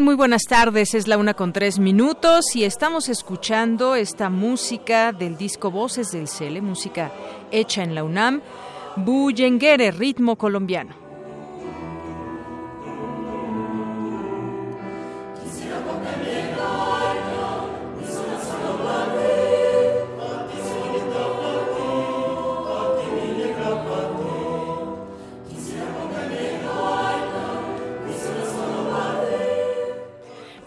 Muy buenas tardes. Es la una con tres minutos y estamos escuchando esta música del disco Voces del Cele, música hecha en la UNAM, Bullenguere, ritmo colombiano.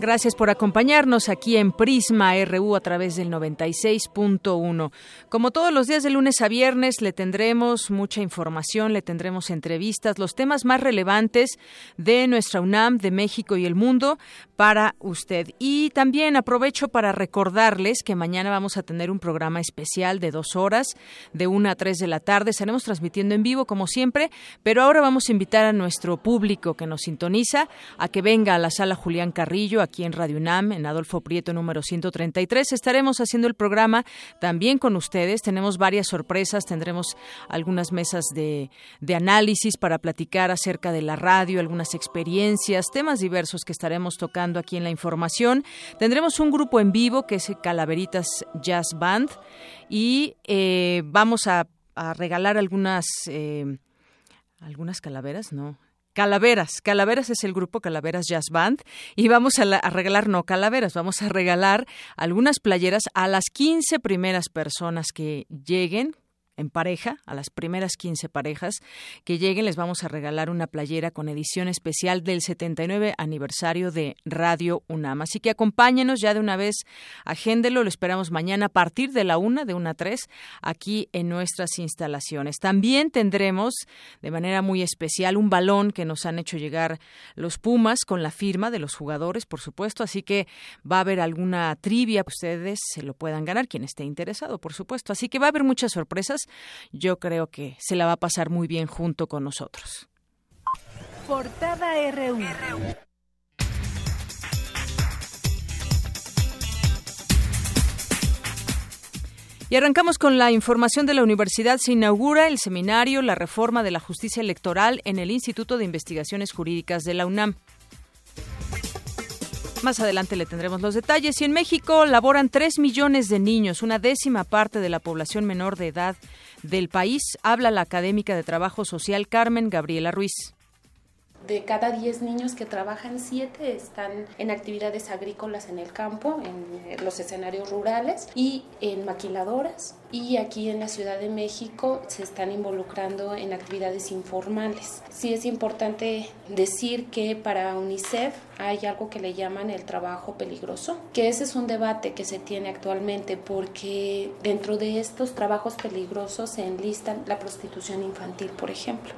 Gracias por acompañarnos aquí en Prisma RU a través del 96.1. Como todos los días de lunes a viernes, le tendremos mucha información, le tendremos entrevistas, los temas más relevantes de nuestra UNAM, de México y el mundo para usted. Y también aprovecho para recordarles que mañana vamos a tener un programa especial de dos horas, de una a tres de la tarde. Estaremos transmitiendo en vivo, como siempre, pero ahora vamos a invitar a nuestro público que nos sintoniza a que venga a la sala Julián Carrillo, aquí en Radio UNAM, en Adolfo Prieto número 133. Estaremos haciendo el programa también con ustedes. Tenemos varias sorpresas, tendremos algunas mesas de, de análisis para platicar acerca de la radio, algunas experiencias, temas diversos que estaremos tocando aquí en la información. Tendremos un grupo en vivo que es Calaveritas Jazz Band y eh, vamos a, regalar algunas... Eh, algunas calaveras, no, Calaveras, Calaveras es el grupo Calaveras Jazz Band. Y vamos a, a, regalar, no calaveras, vamos a regalar algunas playeras a las 15 primeras personas que lleguen en pareja, a las primeras 15 parejas que lleguen les vamos a regalar una playera con edición especial del 79 aniversario de Radio UNAM. Así que acompáñenos ya de una vez, agéndelo, lo esperamos mañana a partir de la una, de una a tres, aquí en nuestras instalaciones. También tendremos de manera muy especial un balón que nos han hecho llegar los Pumas con la firma de los jugadores, por supuesto, así que va a haber alguna trivia ustedes se lo puedan ganar, quien esté interesado, por supuesto. Así que va a haber muchas sorpresas yo creo que se la va a pasar muy bien junto con nosotros. Portada RU. Y arrancamos con la información de la universidad. Se inaugura el seminario La reforma de la justicia electoral en el Instituto de Investigaciones Jurídicas de la UNAM. Más adelante le tendremos los detalles. Y en México laboran 3 millones de niños, una décima parte de la población menor de edad del país. Habla la académica de Trabajo Social Carmen Gabriela Ruiz. De cada 10 niños que trabajan, 7 están en actividades agrícolas en el campo, en los escenarios rurales y en maquiladoras. Y aquí en la Ciudad de México se están involucrando en actividades informales. Sí es importante decir que para UNICEF hay algo que le llaman el trabajo peligroso, que ese es un debate que se tiene actualmente porque dentro de estos trabajos peligrosos se enlistan la prostitución infantil, por ejemplo.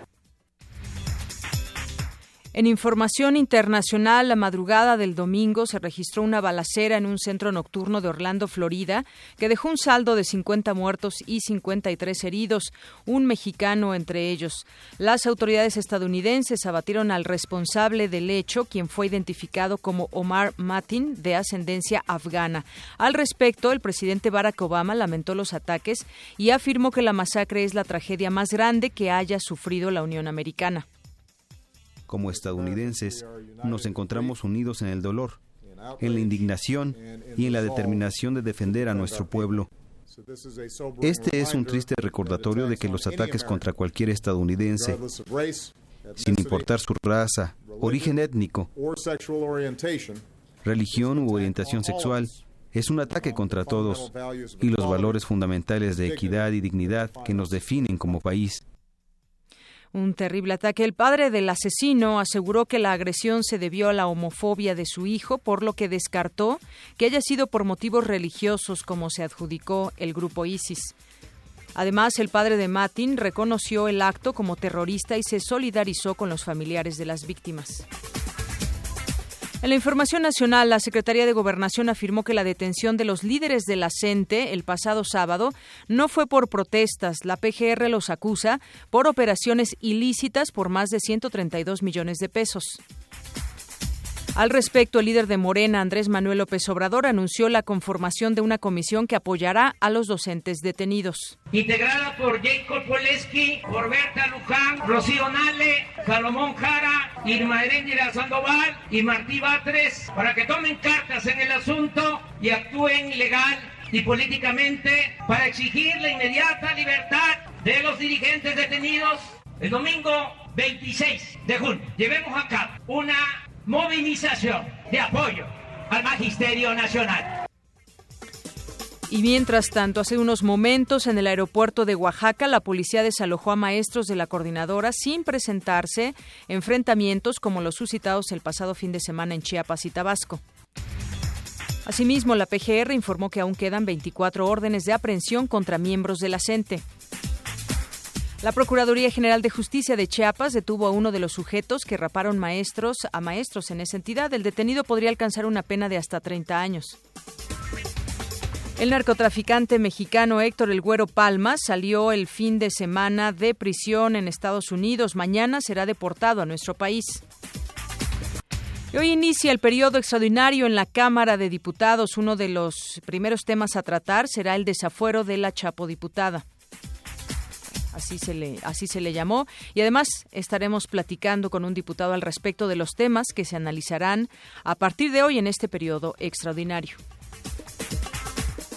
En información internacional, la madrugada del domingo se registró una balacera en un centro nocturno de Orlando, Florida, que dejó un saldo de 50 muertos y 53 heridos, un mexicano entre ellos. Las autoridades estadounidenses abatieron al responsable del hecho, quien fue identificado como Omar Matin, de ascendencia afgana. Al respecto, el presidente Barack Obama lamentó los ataques y afirmó que la masacre es la tragedia más grande que haya sufrido la Unión Americana. Como estadounidenses, nos encontramos unidos en el dolor, en la indignación y en la determinación de defender a nuestro pueblo. Este es un triste recordatorio de que los ataques contra cualquier estadounidense, sin importar su raza, origen étnico, religión u orientación sexual, es un ataque contra todos y los valores fundamentales de equidad y dignidad que nos definen como país. Un terrible ataque. El padre del asesino aseguró que la agresión se debió a la homofobia de su hijo, por lo que descartó que haya sido por motivos religiosos como se adjudicó el grupo ISIS. Además, el padre de Matin reconoció el acto como terrorista y se solidarizó con los familiares de las víctimas. En la información nacional, la Secretaría de Gobernación afirmó que la detención de los líderes de la el pasado sábado no fue por protestas. La PGR los acusa por operaciones ilícitas por más de 132 millones de pesos. Al respecto, el líder de Morena, Andrés Manuel López Obrador, anunció la conformación de una comisión que apoyará a los docentes detenidos. Integrada por Jacob Poleski, por Berta Luján, Rocío Nale, Salomón Jara, Irma Erendira Sandoval y Martí Batres, para que tomen cartas en el asunto y actúen legal y políticamente para exigir la inmediata libertad de los dirigentes detenidos. El domingo 26 de junio llevemos a cabo una movilización de apoyo al Magisterio Nacional. Y mientras tanto, hace unos momentos en el aeropuerto de Oaxaca, la policía desalojó a maestros de la coordinadora sin presentarse enfrentamientos como los suscitados el pasado fin de semana en Chiapas y Tabasco. Asimismo, la PGR informó que aún quedan 24 órdenes de aprehensión contra miembros de la. La Procuraduría General de Justicia de Chiapas detuvo a uno de los sujetos que raparon maestros a maestros en esa entidad. El detenido podría alcanzar una pena de hasta 30 años. El narcotraficante mexicano Héctor El Güero Palma salió el fin de semana de prisión en Estados Unidos. Mañana será deportado a nuestro país. Hoy inicia el periodo extraordinario en la Cámara de Diputados. Uno de los primeros temas a tratar será el desafuero de la chapodiputada así se le así se le llamó y además estaremos platicando con un diputado al respecto de los temas que se analizarán a partir de hoy en este periodo extraordinario.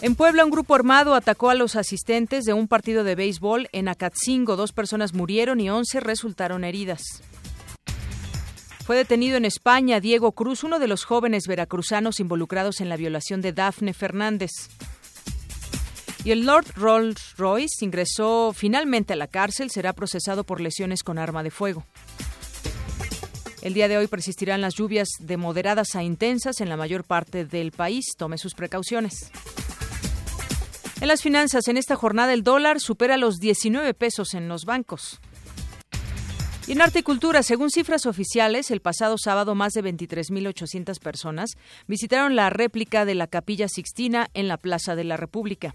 En Puebla, un grupo armado atacó a los asistentes de un partido de béisbol en Acatzingo. Dos personas murieron y once resultaron heridas. Fue detenido en España Diego Cruz, uno de los jóvenes veracruzanos involucrados en la violación de Dafne Fernández. Y el Lord Rolls Royce ingresó finalmente a la cárcel, será procesado por lesiones con arma de fuego. El día de hoy persistirán las lluvias de moderadas a intensas en la mayor parte del país. Tome sus precauciones. En las finanzas, en esta jornada el dólar supera los 19 pesos en los bancos. Y en arte y cultura, según cifras oficiales, el pasado sábado más de 23.800 personas visitaron la réplica de la Capilla Sixtina en la Plaza de la República.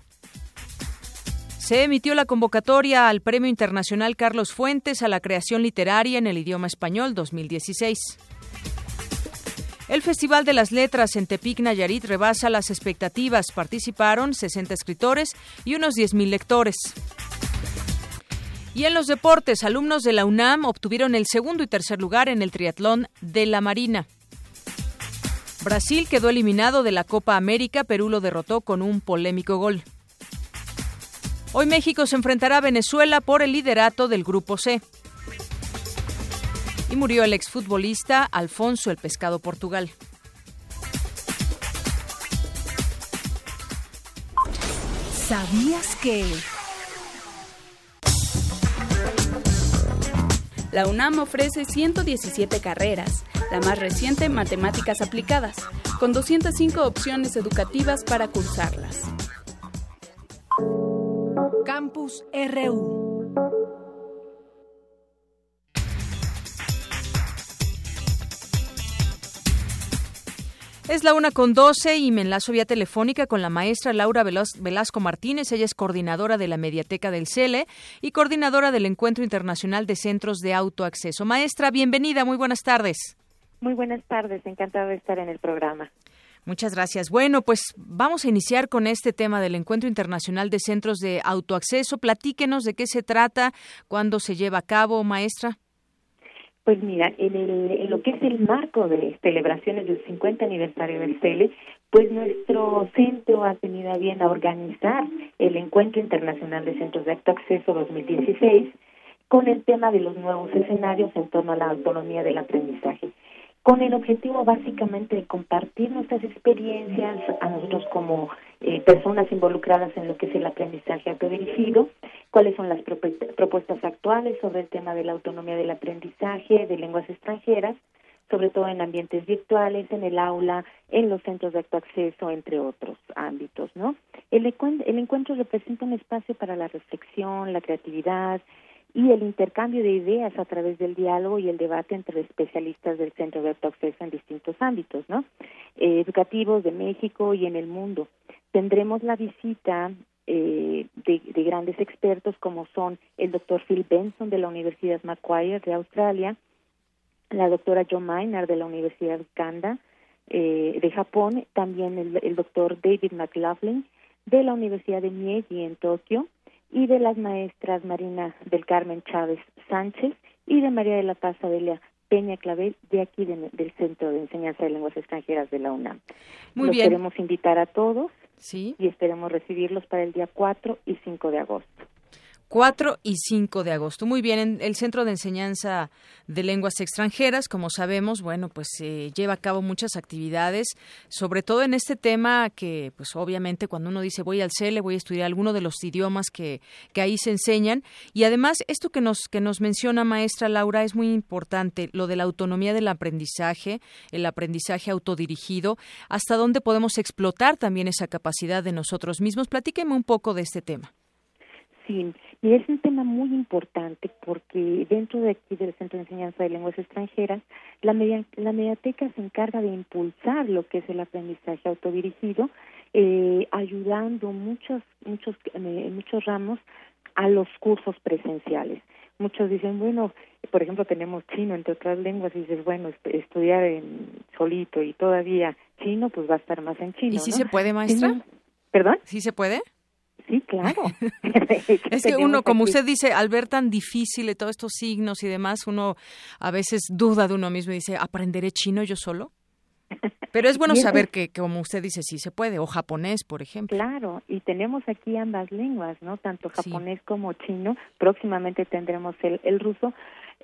Se emitió la convocatoria al Premio Internacional Carlos Fuentes a la creación literaria en el idioma español 2016. El Festival de las Letras en Tepic Nayarit rebasa las expectativas. Participaron 60 escritores y unos 10.000 lectores. Y en los deportes, alumnos de la UNAM obtuvieron el segundo y tercer lugar en el triatlón de la Marina. Brasil quedó eliminado de la Copa América, Perú lo derrotó con un polémico gol. Hoy México se enfrentará a Venezuela por el liderato del Grupo C. Y murió el exfutbolista Alfonso el Pescado Portugal. ¿Sabías que... La UNAM ofrece 117 carreras, la más reciente Matemáticas Aplicadas, con 205 opciones educativas para cursarlas. Campus RU. Es la una con doce y me enlazo vía telefónica con la maestra Laura Velasco Martínez. Ella es coordinadora de la Mediateca del CELE y coordinadora del Encuentro Internacional de Centros de Autoacceso. Maestra, bienvenida, muy buenas tardes. Muy buenas tardes, encantada de estar en el programa. Muchas gracias. Bueno, pues vamos a iniciar con este tema del Encuentro Internacional de Centros de Autoacceso. Platíquenos de qué se trata, cuándo se lleva a cabo, maestra. Pues mira, en, el, en lo que es el marco de celebraciones del 50 aniversario del CELE, pues nuestro centro ha tenido a bien a organizar el Encuentro Internacional de Centros de Autoacceso 2016 con el tema de los nuevos escenarios en torno a la autonomía del aprendizaje con el objetivo básicamente de compartir nuestras experiencias a nosotros como eh, personas involucradas en lo que es el aprendizaje autodirigido cuáles son las propuestas actuales sobre el tema de la autonomía del aprendizaje de lenguas extranjeras, sobre todo en ambientes virtuales, en el aula, en los centros de acceso, entre otros ámbitos, ¿no? El, el encuentro representa un espacio para la reflexión, la creatividad y el intercambio de ideas a través del diálogo y el debate entre especialistas del Centro de Acceso en distintos ámbitos, ¿no? Eh, educativos de México y en el mundo. Tendremos la visita eh, de, de, grandes expertos como son el doctor Phil Benson de la Universidad Macquarie de Australia, la doctora Jo Maynard de la Universidad Kanda eh, de Japón, también el, el, doctor David McLaughlin de la Universidad de Meiji en Tokio y de las maestras Marina del Carmen Chávez Sánchez y de María de la Paz Adelia Peña Clavel de aquí del Centro de Enseñanza de Lenguas Extranjeras de la UNAM. Muy Los bien. queremos invitar a todos Sí. y esperemos recibirlos para el día 4 y 5 de agosto. 4 y 5 de agosto. Muy bien, en el Centro de Enseñanza de Lenguas Extranjeras, como sabemos, bueno, pues se lleva a cabo muchas actividades, sobre todo en este tema que, pues obviamente cuando uno dice voy al CELE, voy a estudiar alguno de los idiomas que, que ahí se enseñan. Y además, esto que nos, que nos menciona maestra Laura es muy importante, lo de la autonomía del aprendizaje, el aprendizaje autodirigido, hasta dónde podemos explotar también esa capacidad de nosotros mismos. Platíqueme un poco de este tema. Sí, y es un tema muy importante porque dentro de aquí del Centro de Enseñanza de Lenguas Extranjeras, la, media, la mediateca se encarga de impulsar lo que es el aprendizaje autodirigido, eh, ayudando muchos, muchos, eh, muchos ramos a los cursos presenciales. Muchos dicen, bueno, por ejemplo, tenemos chino, entre otras lenguas, y dices, bueno, estudiar en solito y todavía chino, pues va a estar más en chino. ¿Y si ¿no? se puede, maestra? Sí, ¿Perdón? ¿Sí se puede? Sí, claro. es que uno, como usted dice, al ver tan difícil todos estos signos y demás, uno a veces duda de uno mismo y dice, ¿aprenderé chino yo solo? Pero es bueno saber que, como usted dice, sí se puede, o japonés, por ejemplo. Claro, y tenemos aquí ambas lenguas, ¿no? Tanto japonés sí. como chino. Próximamente tendremos el, el ruso.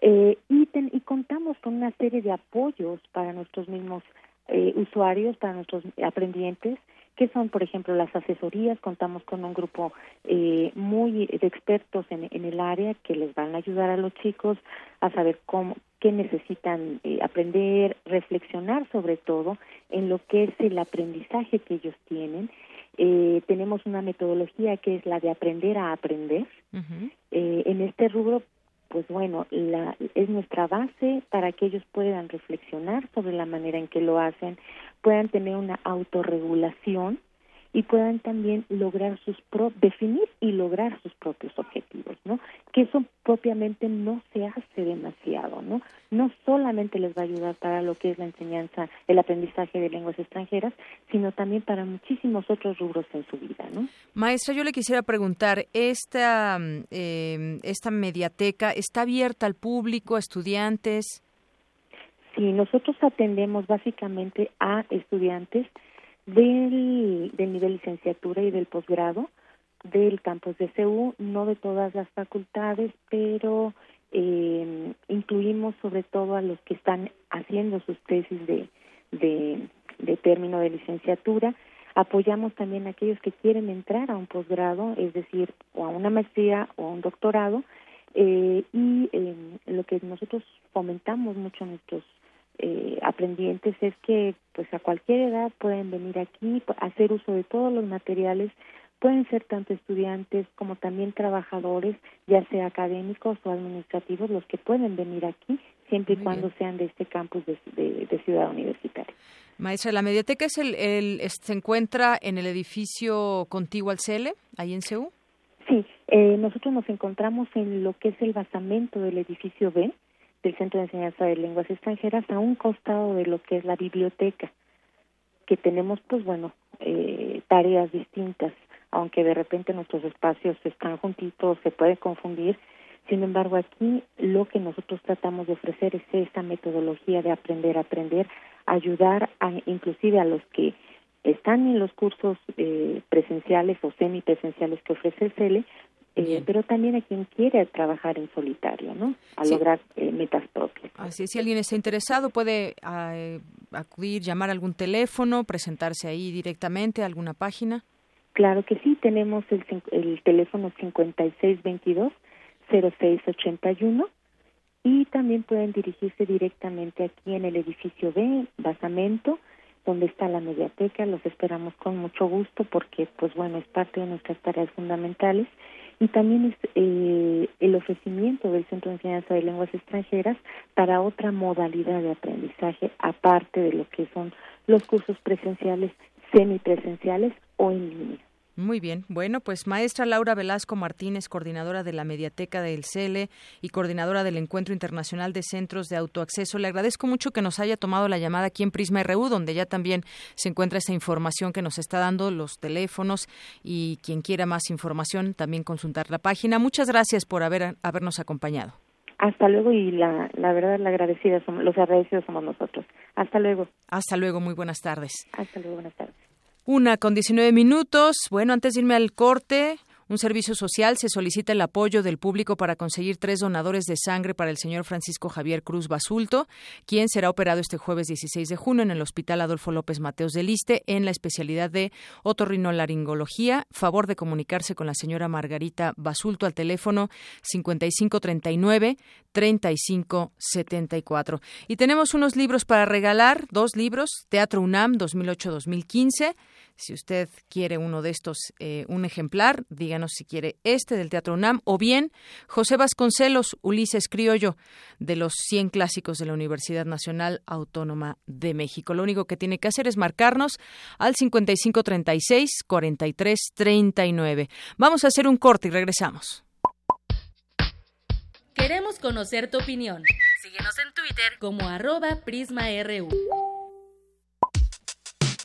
Eh, y, ten, y contamos con una serie de apoyos para nuestros mismos eh, usuarios, para nuestros aprendientes, que son, por ejemplo, las asesorías. Contamos con un grupo eh, muy de expertos en, en, el área que les van a ayudar a los chicos a saber cómo, qué necesitan eh, aprender, reflexionar sobre todo en lo que es el aprendizaje que ellos tienen. Eh, tenemos una metodología que es la de aprender a aprender. Uh -huh. en este rubro pues bueno, la, es nuestra base para que ellos puedan reflexionar sobre la manera en que lo hacen, puedan tener una autorregulación y puedan también lograr sus pro definir y lograr sus propios objetivos, ¿no? Que eso propiamente no se hace demasiado, ¿no? No solamente les va a ayudar para lo que es la enseñanza, el aprendizaje de lenguas extranjeras, sino también para muchísimos otros rubros en su vida, ¿no? Maestra, yo le quisiera preguntar, esta eh, esta mediateca está abierta al público, a estudiantes. Sí, nosotros atendemos básicamente a estudiantes del, del nivel licenciatura y del posgrado del campus de CEU, no de todas las facultades, pero eh, incluimos sobre todo a los que están haciendo sus tesis de, de, término de licenciatura. Apoyamos también a aquellos que quieren entrar a un posgrado, es decir, o a una maestría o a un doctorado, eh, y eh, lo que nosotros fomentamos mucho a nuestros eh, aprendientes es que pues a cualquier edad pueden venir aquí hacer uso de todos los materiales. Pueden ser tanto estudiantes como también trabajadores ya sea académicos o administrativos los que pueden venir aquí siempre y cuando sean de este campus de, de, de, ciudad universitaria. Maestra la mediateca es el, el, se encuentra en el edificio contiguo al CELE ahí en CEU sí eh, nosotros nos encontramos en lo que es el basamento del edificio B del Centro de Enseñanza de Lenguas Extranjeras a un costado de lo que es la biblioteca, que tenemos, pues bueno, eh, tareas distintas, aunque de repente nuestros espacios están juntitos, se puede confundir. Sin embargo, aquí lo que nosotros tratamos de ofrecer es esta metodología de aprender a aprender, ayudar a, inclusive a los que están en los cursos eh, presenciales o semipresenciales que ofrece el CELE, eh, pero también a quien quiere trabajar en solitario, ¿no? A sí. lograr eh, metas propias. Así es, si alguien está interesado puede uh, acudir, llamar a algún teléfono, presentarse ahí directamente a alguna página. Claro que sí, tenemos el, el teléfono 5622-0681 y también pueden dirigirse directamente aquí en el edificio B, basamento, donde está la mediateca. Los esperamos con mucho gusto porque, pues bueno, es parte de nuestras tareas fundamentales y también es eh, el ofrecimiento del Centro de Enseñanza de Lenguas Extranjeras para otra modalidad de aprendizaje aparte de lo que son los cursos presenciales, semipresenciales o en línea. Muy bien. Bueno, pues maestra Laura Velasco Martínez, coordinadora de la Mediateca del CELE y coordinadora del Encuentro Internacional de Centros de Autoacceso, le agradezco mucho que nos haya tomado la llamada aquí en Prisma RU, donde ya también se encuentra esta información que nos está dando, los teléfonos y quien quiera más información, también consultar la página. Muchas gracias por haber, habernos acompañado. Hasta luego y la, la verdad, la agradecida, somos, los agradecidos somos nosotros. Hasta luego. Hasta luego, muy buenas tardes. Hasta luego, buenas tardes. Una con 19 minutos. Bueno, antes de irme al corte, un servicio social se solicita el apoyo del público para conseguir tres donadores de sangre para el señor Francisco Javier Cruz Basulto, quien será operado este jueves 16 de junio en el Hospital Adolfo López Mateos de Liste en la especialidad de otorrinolaringología. Favor de comunicarse con la señora Margarita Basulto al teléfono 5539 3574. Y tenemos unos libros para regalar, dos libros, Teatro UNAM 2008-2015 si usted quiere uno de estos, eh, un ejemplar, díganos si quiere este del Teatro UNAM o bien José Vasconcelos, Ulises Criollo, de los 100 clásicos de la Universidad Nacional Autónoma de México. Lo único que tiene que hacer es marcarnos al 5536 4339. Vamos a hacer un corte y regresamos. Queremos conocer tu opinión. Síguenos en Twitter como arroba PrismaRU.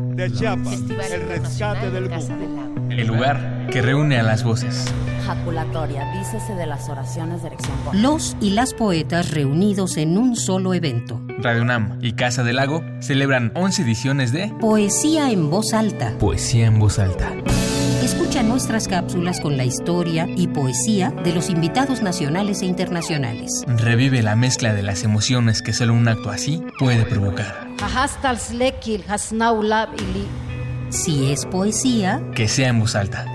De Chiapas, el rescate del El lugar que reúne a las voces. Jaculatoria, dícese de las oraciones de erección. Los y las poetas reunidos en un solo evento. Radio Nam y Casa del Lago celebran 11 ediciones de Poesía en voz alta. Poesía en voz alta Escucha nuestras cápsulas con la historia y poesía de los invitados nacionales e internacionales. Revive la mezcla de las emociones que solo un acto así puede provocar. Si es poesía, que sea en voz alta.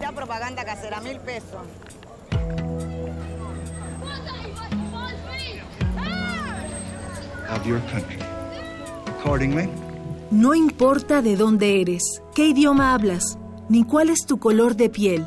Ya propaganda casera, mil pesos. No importa de dónde eres, qué idioma hablas, ni cuál es tu color de piel.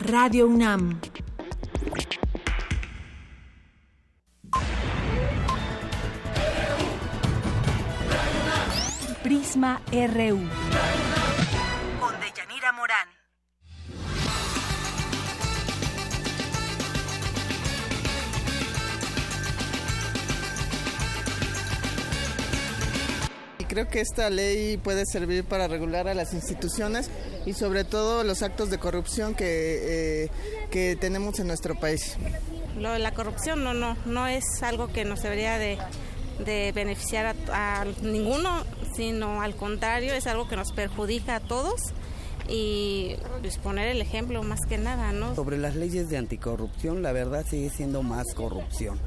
Radio UNAM. Prisma RU. Con Deyanira Morán. Creo que esta ley puede servir para regular a las instituciones y sobre todo los actos de corrupción que, eh, que tenemos en nuestro país. Lo de la corrupción no, no, no es algo que nos debería de, de beneficiar a, a, ninguno, sino al contrario, es algo que nos perjudica a todos y pues, poner el ejemplo más que nada, ¿no? Sobre las leyes de anticorrupción, la verdad sigue siendo más corrupción.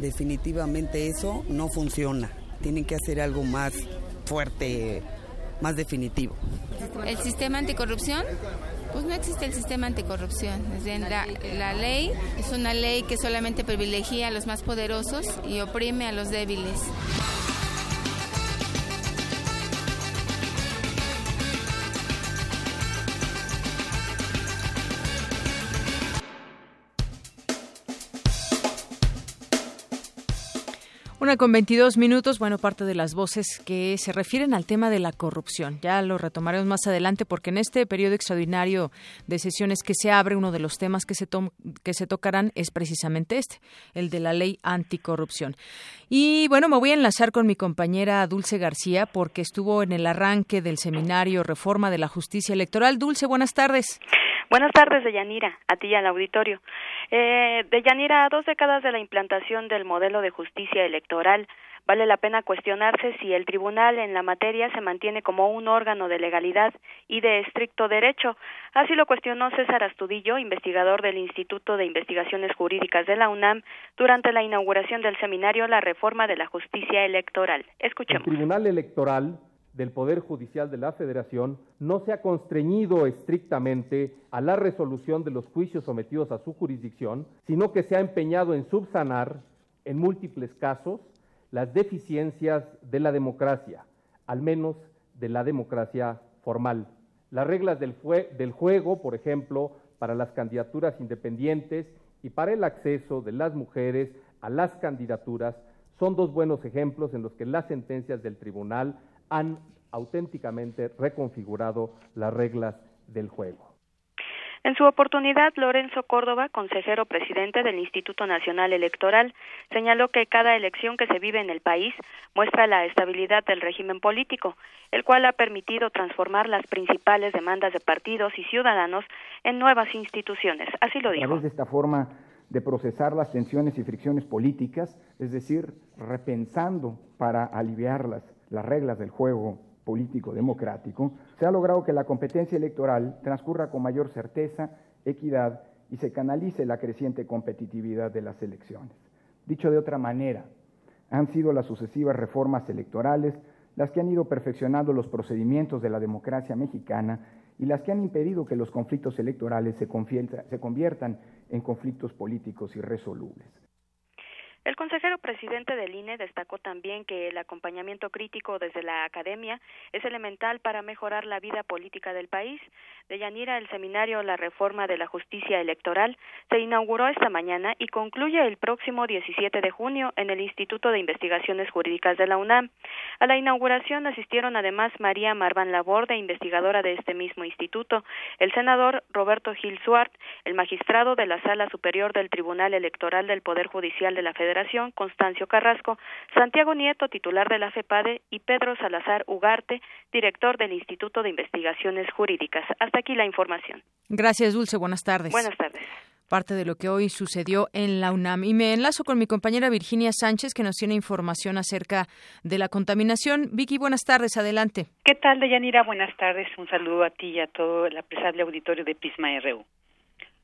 Definitivamente eso no funciona tienen que hacer algo más fuerte, más definitivo. ¿El sistema anticorrupción? Pues no existe el sistema anticorrupción. La, la, ley es una ley que solamente privilegia a los más poderosos y oprime a los débiles. Con 22 minutos, bueno, parte de las voces que se refieren al tema de la corrupción. Ya lo retomaremos más adelante porque en este periodo extraordinario de sesiones que se abre, uno de los temas que se, que se tocarán es precisamente este, el de la ley anticorrupción. Y bueno, me voy a enlazar con mi compañera Dulce García porque estuvo en el arranque del seminario Reforma de la Justicia Electoral. Dulce, buenas tardes. Buenas tardes, Deyanira, a ti y al auditorio. Eh, Deyanira, a dos décadas de la implantación del modelo de justicia electoral, vale la pena cuestionarse si el tribunal en la materia se mantiene como un órgano de legalidad y de estricto derecho. Así lo cuestionó César Astudillo, investigador del Instituto de Investigaciones Jurídicas de la UNAM, durante la inauguración del seminario La Reforma de la Justicia Electoral. Escuchemos. El Tribunal Electoral del Poder Judicial de la Federación no se ha constreñido estrictamente a la resolución de los juicios sometidos a su jurisdicción, sino que se ha empeñado en subsanar, en múltiples casos, las deficiencias de la democracia, al menos de la democracia formal. Las reglas del, del juego, por ejemplo, para las candidaturas independientes y para el acceso de las mujeres a las candidaturas son dos buenos ejemplos en los que las sentencias del tribunal han auténticamente reconfigurado las reglas del juego. En su oportunidad, Lorenzo Córdoba, consejero presidente del Instituto Nacional Electoral, señaló que cada elección que se vive en el país muestra la estabilidad del régimen político, el cual ha permitido transformar las principales demandas de partidos y ciudadanos en nuevas instituciones. Así lo dijo. de esta forma de procesar las tensiones y fricciones políticas, es decir, repensando para aliviarlas las reglas del juego político democrático, se ha logrado que la competencia electoral transcurra con mayor certeza, equidad y se canalice la creciente competitividad de las elecciones. Dicho de otra manera, han sido las sucesivas reformas electorales las que han ido perfeccionando los procedimientos de la democracia mexicana y las que han impedido que los conflictos electorales se, se conviertan en conflictos políticos irresolubles. El consejero presidente del INE destacó también que el acompañamiento crítico desde la academia es elemental para mejorar la vida política del país. De Yanira, el seminario La Reforma de la Justicia Electoral se inauguró esta mañana y concluye el próximo 17 de junio en el Instituto de Investigaciones Jurídicas de la UNAM. A la inauguración asistieron además María Marván Laborde, investigadora de este mismo instituto, el senador Roberto Gil Suart, el magistrado de la Sala Superior del Tribunal Electoral del Poder Judicial de la Federación Constancio Carrasco, Santiago Nieto, titular de la FEPADE, y Pedro Salazar Ugarte, director del Instituto de Investigaciones Jurídicas. Hasta aquí la información. Gracias, Dulce. Buenas tardes. Buenas tardes parte de lo que hoy sucedió en la UNAM. Y me enlazo con mi compañera Virginia Sánchez, que nos tiene información acerca de la contaminación. Vicky, buenas tardes, adelante. ¿Qué tal, Deyanira? Buenas tardes. Un saludo a ti y a todo el apreciable auditorio de Pisma RU.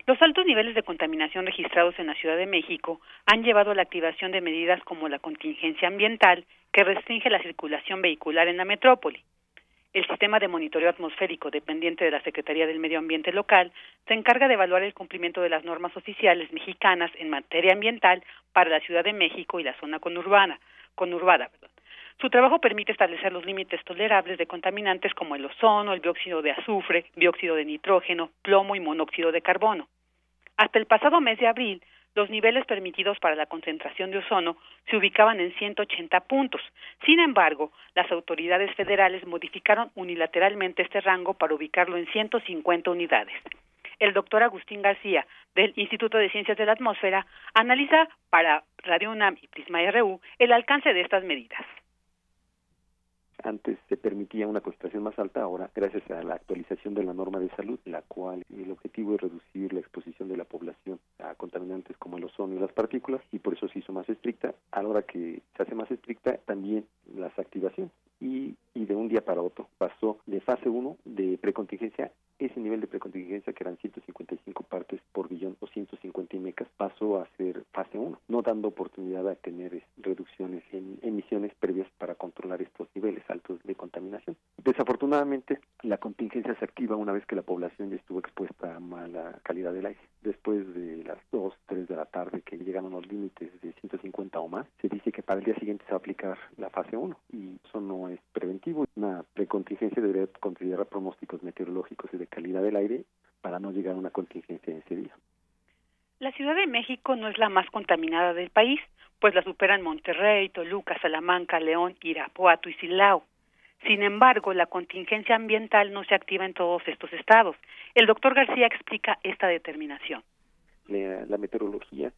Los altos niveles de contaminación registrados en la Ciudad de México han llevado a la activación de medidas como la contingencia ambiental, que restringe la circulación vehicular en la metrópoli. El sistema de monitoreo atmosférico dependiente de la Secretaría del Medio Ambiente local se encarga de evaluar el cumplimiento de las normas oficiales mexicanas en materia ambiental para la Ciudad de México y la zona conurbana, conurbada. Su trabajo permite establecer los límites tolerables de contaminantes como el ozono, el dióxido de azufre, dióxido de nitrógeno, plomo y monóxido de carbono. Hasta el pasado mes de abril, los niveles permitidos para la concentración de ozono se ubicaban en 180 puntos. Sin embargo, las autoridades federales modificaron unilateralmente este rango para ubicarlo en 150 unidades. El doctor Agustín García, del Instituto de Ciencias de la Atmósfera, analiza para Radio UNAM y Prisma RU el alcance de estas medidas. Antes se permitía una concentración más alta, ahora gracias a la actualización de la norma de salud, la cual el objetivo es reducir la exposición de la población a contaminantes como el ozono y las partículas y por eso se hizo más estricta. A la hora que se hace más estricta también las activaciones y, y de un día para otro pasó de fase 1 de precontingencia, ese nivel de precontingencia que eran 155 partes por billón o 150 mecas pasó a ser fase 1, no dando oportunidad a tener reducciones en emisiones previas para controlar estos niveles altos de contaminación. Desafortunadamente, la contingencia se activa una vez que la población ya estuvo expuesta a mala calidad del aire. Después de las 2, 3 de la tarde que llegaron los límites de 150 o más, se dice que para el día siguiente se va a aplicar la fase 1 y eso no es preventivo. Una precontingencia debería considerar pronósticos meteorológicos y de calidad del aire para no llegar a una contingencia ese día. La Ciudad de México no es la más contaminada del país, pues la superan Monterrey, Toluca, Salamanca, León, Irapuato y Silao. Sin embargo, la contingencia ambiental no se activa en todos estos estados. El doctor García explica esta determinación. La, la meteorología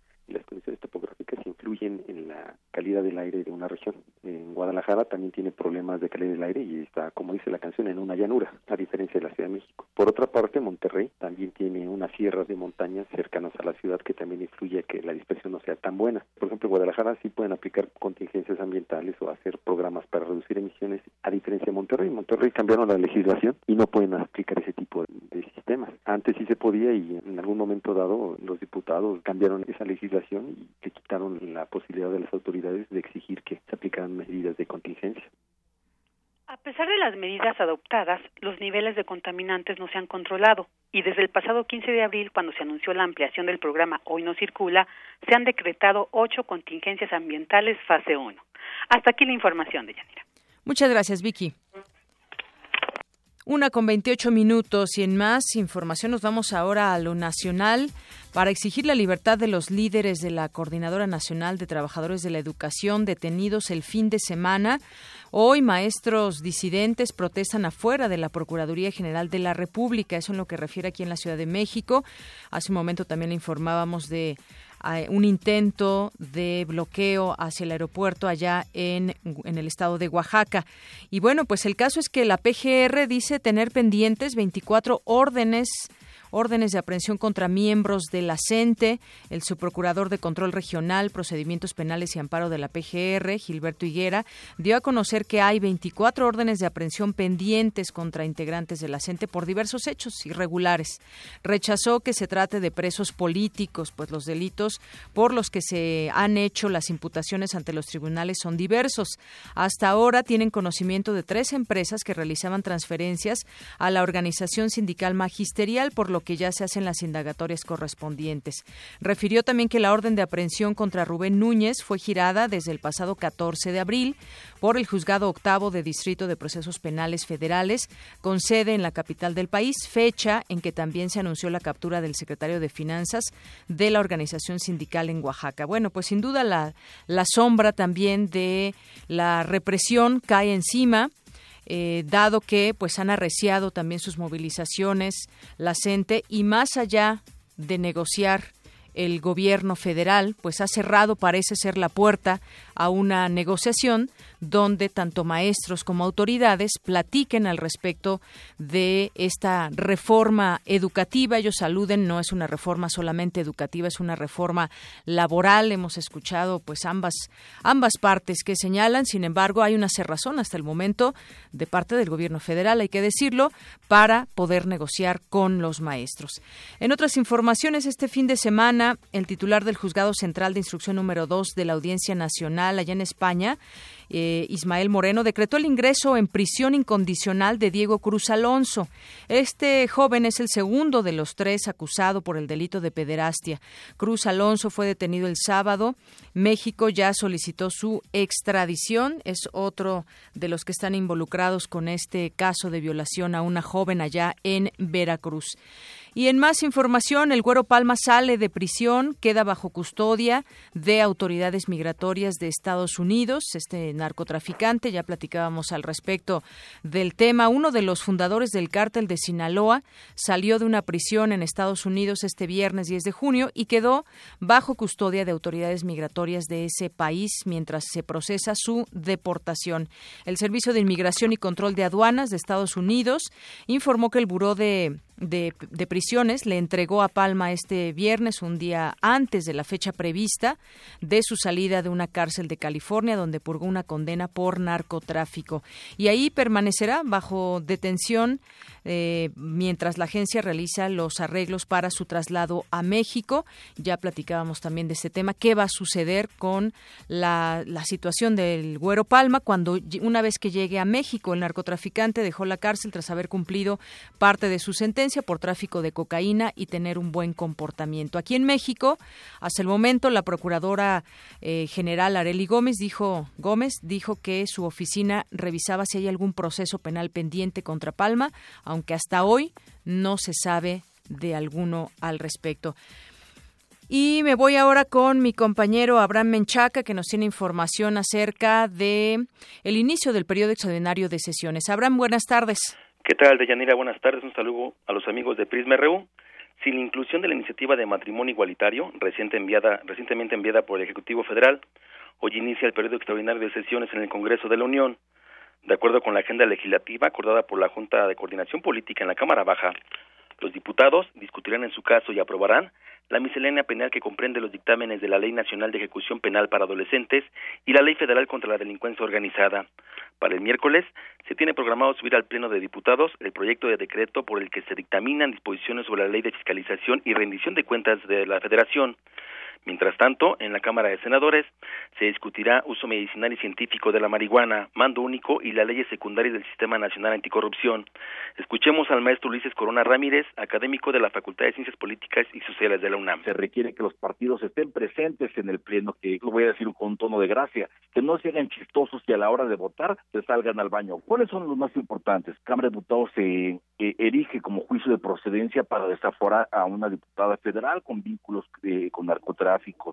condiciones topográficas influyen en la calidad del aire de una región. En Guadalajara también tiene problemas de calidad del aire y está, como dice la canción, en una llanura, a diferencia de la Ciudad de México. Por otra parte, Monterrey también tiene unas sierras de montañas cercanas a la ciudad que también influye a que la dispersión no sea tan buena. Por ejemplo, Guadalajara sí pueden aplicar contingencias ambientales o hacer programas para reducir emisiones, a diferencia de Monterrey. Monterrey cambiaron la legislación y no pueden aplicar ese tipo de sistemas. Antes sí se podía y en algún momento dado los diputados cambiaron esa legislación y le quitaron la posibilidad de las autoridades de exigir que se aplicaran contingencia. A pesar de las medidas adoptadas, los niveles de contaminantes no se han controlado y desde el pasado 15 de abril, cuando se anunció la ampliación del programa Hoy no circula, se han decretado ocho contingencias ambientales fase 1. Hasta aquí la información de Yanira. Muchas gracias, Vicky. Una con 28 minutos y en más información nos vamos ahora a lo nacional para exigir la libertad de los líderes de la Coordinadora Nacional de Trabajadores de la Educación detenidos el fin de semana. Hoy maestros disidentes protestan afuera de la Procuraduría General de la República, eso en lo que refiere aquí en la Ciudad de México. Hace un momento también informábamos de un intento de bloqueo hacia el aeropuerto allá en, en el estado de Oaxaca. Y bueno, pues el caso es que la PGR dice tener pendientes 24 órdenes órdenes de aprehensión contra miembros de la el subprocurador de Control Regional, Procedimientos Penales y Amparo de la PGR, Gilberto Higuera, dio a conocer que hay 24 órdenes de aprehensión pendientes contra integrantes de la por diversos hechos irregulares. Rechazó que se trate de presos políticos, pues los delitos por los que se han hecho las imputaciones ante los tribunales son diversos. Hasta ahora tienen conocimiento de tres empresas que realizaban transferencias a la organización sindical magisterial, por lo que ya se hacen las indagatorias correspondientes. Refirió también que la orden de aprehensión contra Rubén Núñez fue girada desde el pasado 14 de abril por el Juzgado Octavo de Distrito de Procesos Penales Federales, con sede en la capital del país, fecha en que también se anunció la captura del secretario de Finanzas de la organización sindical en Oaxaca. Bueno, pues sin duda la, sombra también de la represión cae encima eh, dado que pues han arreciado también sus movilizaciones la CENTE y más allá de negociar el gobierno federal pues ha cerrado parece ser la puerta a una negociación donde tanto maestros como autoridades platiquen al respecto de esta reforma educativa. Ellos saluden, no es una reforma solamente educativa, es una reforma laboral. Hemos escuchado pues ambas, ambas partes que señalan, sin embargo, hay una cerrazón hasta el momento de parte del gobierno federal, hay que decirlo, para poder negociar con los maestros. En otras informaciones, este fin de semana, el titular del Juzgado Central de Instrucción número 2 de la Audiencia Nacional allá en España eh, Ismael Moreno, decretó el ingreso en prisión incondicional de Diego Cruz Alonso. Este joven es el segundo de los tres acusado por el delito de pederastia. Cruz Alonso fue detenido el sábado. México ya solicitó su extradición. Es otro de los que están involucrados con este caso de violación a una joven allá en Veracruz. Y en más información, el Güero Palma sale de prisión, queda bajo custodia de autoridades migratorias de Estados Unidos. Este narcotraficante, ya platicábamos al respecto del tema. Uno de los fundadores del cártel de Sinaloa salió de una prisión en Estados Unidos este viernes 10 de junio y quedó bajo custodia de autoridades migratorias de ese país mientras se procesa su deportación. El Servicio de Inmigración y Control de Aduanas de Estados Unidos informó que el Buró de de, Prisiones le entregó a Palma este viernes, un día antes de la fecha prevista de su salida de una cárcel de California, donde purgó una condena por narcotráfico. Y ahí permanecerá bajo detención eh, mientras la agencia realiza los arreglos para su traslado a México. Ya platicábamos también de este tema. ¿Qué va a suceder con la, la situación del Güero Palma cuando una vez que llegue a México el narcotraficante dejó la cárcel tras haber cumplido parte de su sentencia por tráfico de cocaína y tener un buen comportamiento? Aquí en México, hasta el momento, la procuradora eh, general Areli Gómez dijo Gómez dijo que su oficina revisaba si hay algún proceso penal pendiente contra Palma aunque hasta hoy no se sabe de alguno al respecto. Y me voy ahora con mi compañero Abraham Menchaca, que nos tiene información acerca de el inicio del periodo extraordinario de sesiones. Abraham, buenas tardes. ¿Qué tal, Deyanira? Buenas tardes. Un saludo a los amigos de Prisma RU. Sin la inclusión de la iniciativa de matrimonio igualitario, reciente enviada, recientemente enviada por el Ejecutivo Federal, hoy inicia el periodo extraordinario de sesiones en el Congreso de la Unión. De acuerdo con la agenda legislativa acordada por la Junta de Coordinación Política en la Cámara Baja, los diputados discutirán en su caso y aprobarán la miscelánea penal que comprende los dictámenes de la Ley Nacional de Ejecución Penal para Adolescentes y la Ley Federal contra la Delincuencia Organizada. Para el miércoles se tiene programado subir al Pleno de Diputados el proyecto de decreto por el que se dictaminan disposiciones sobre la Ley de Fiscalización y Rendición de Cuentas de la Federación. Mientras tanto, en la Cámara de Senadores se discutirá uso medicinal y científico de la marihuana, mando único y las leyes secundarias del Sistema Nacional Anticorrupción. Escuchemos al maestro Luis Corona Ramírez, académico de la Facultad de Ciencias Políticas y Sociales de la UNAM. Se requiere que los partidos estén presentes en el Pleno, que lo voy a decir con un tono de gracia, que no se hagan chistosos y a la hora de votar se salgan al baño. ¿Cuáles son los más importantes? Cámara de Diputados se eh, erige como juicio de procedencia para desaforar a una diputada federal con vínculos eh, con narcotráfico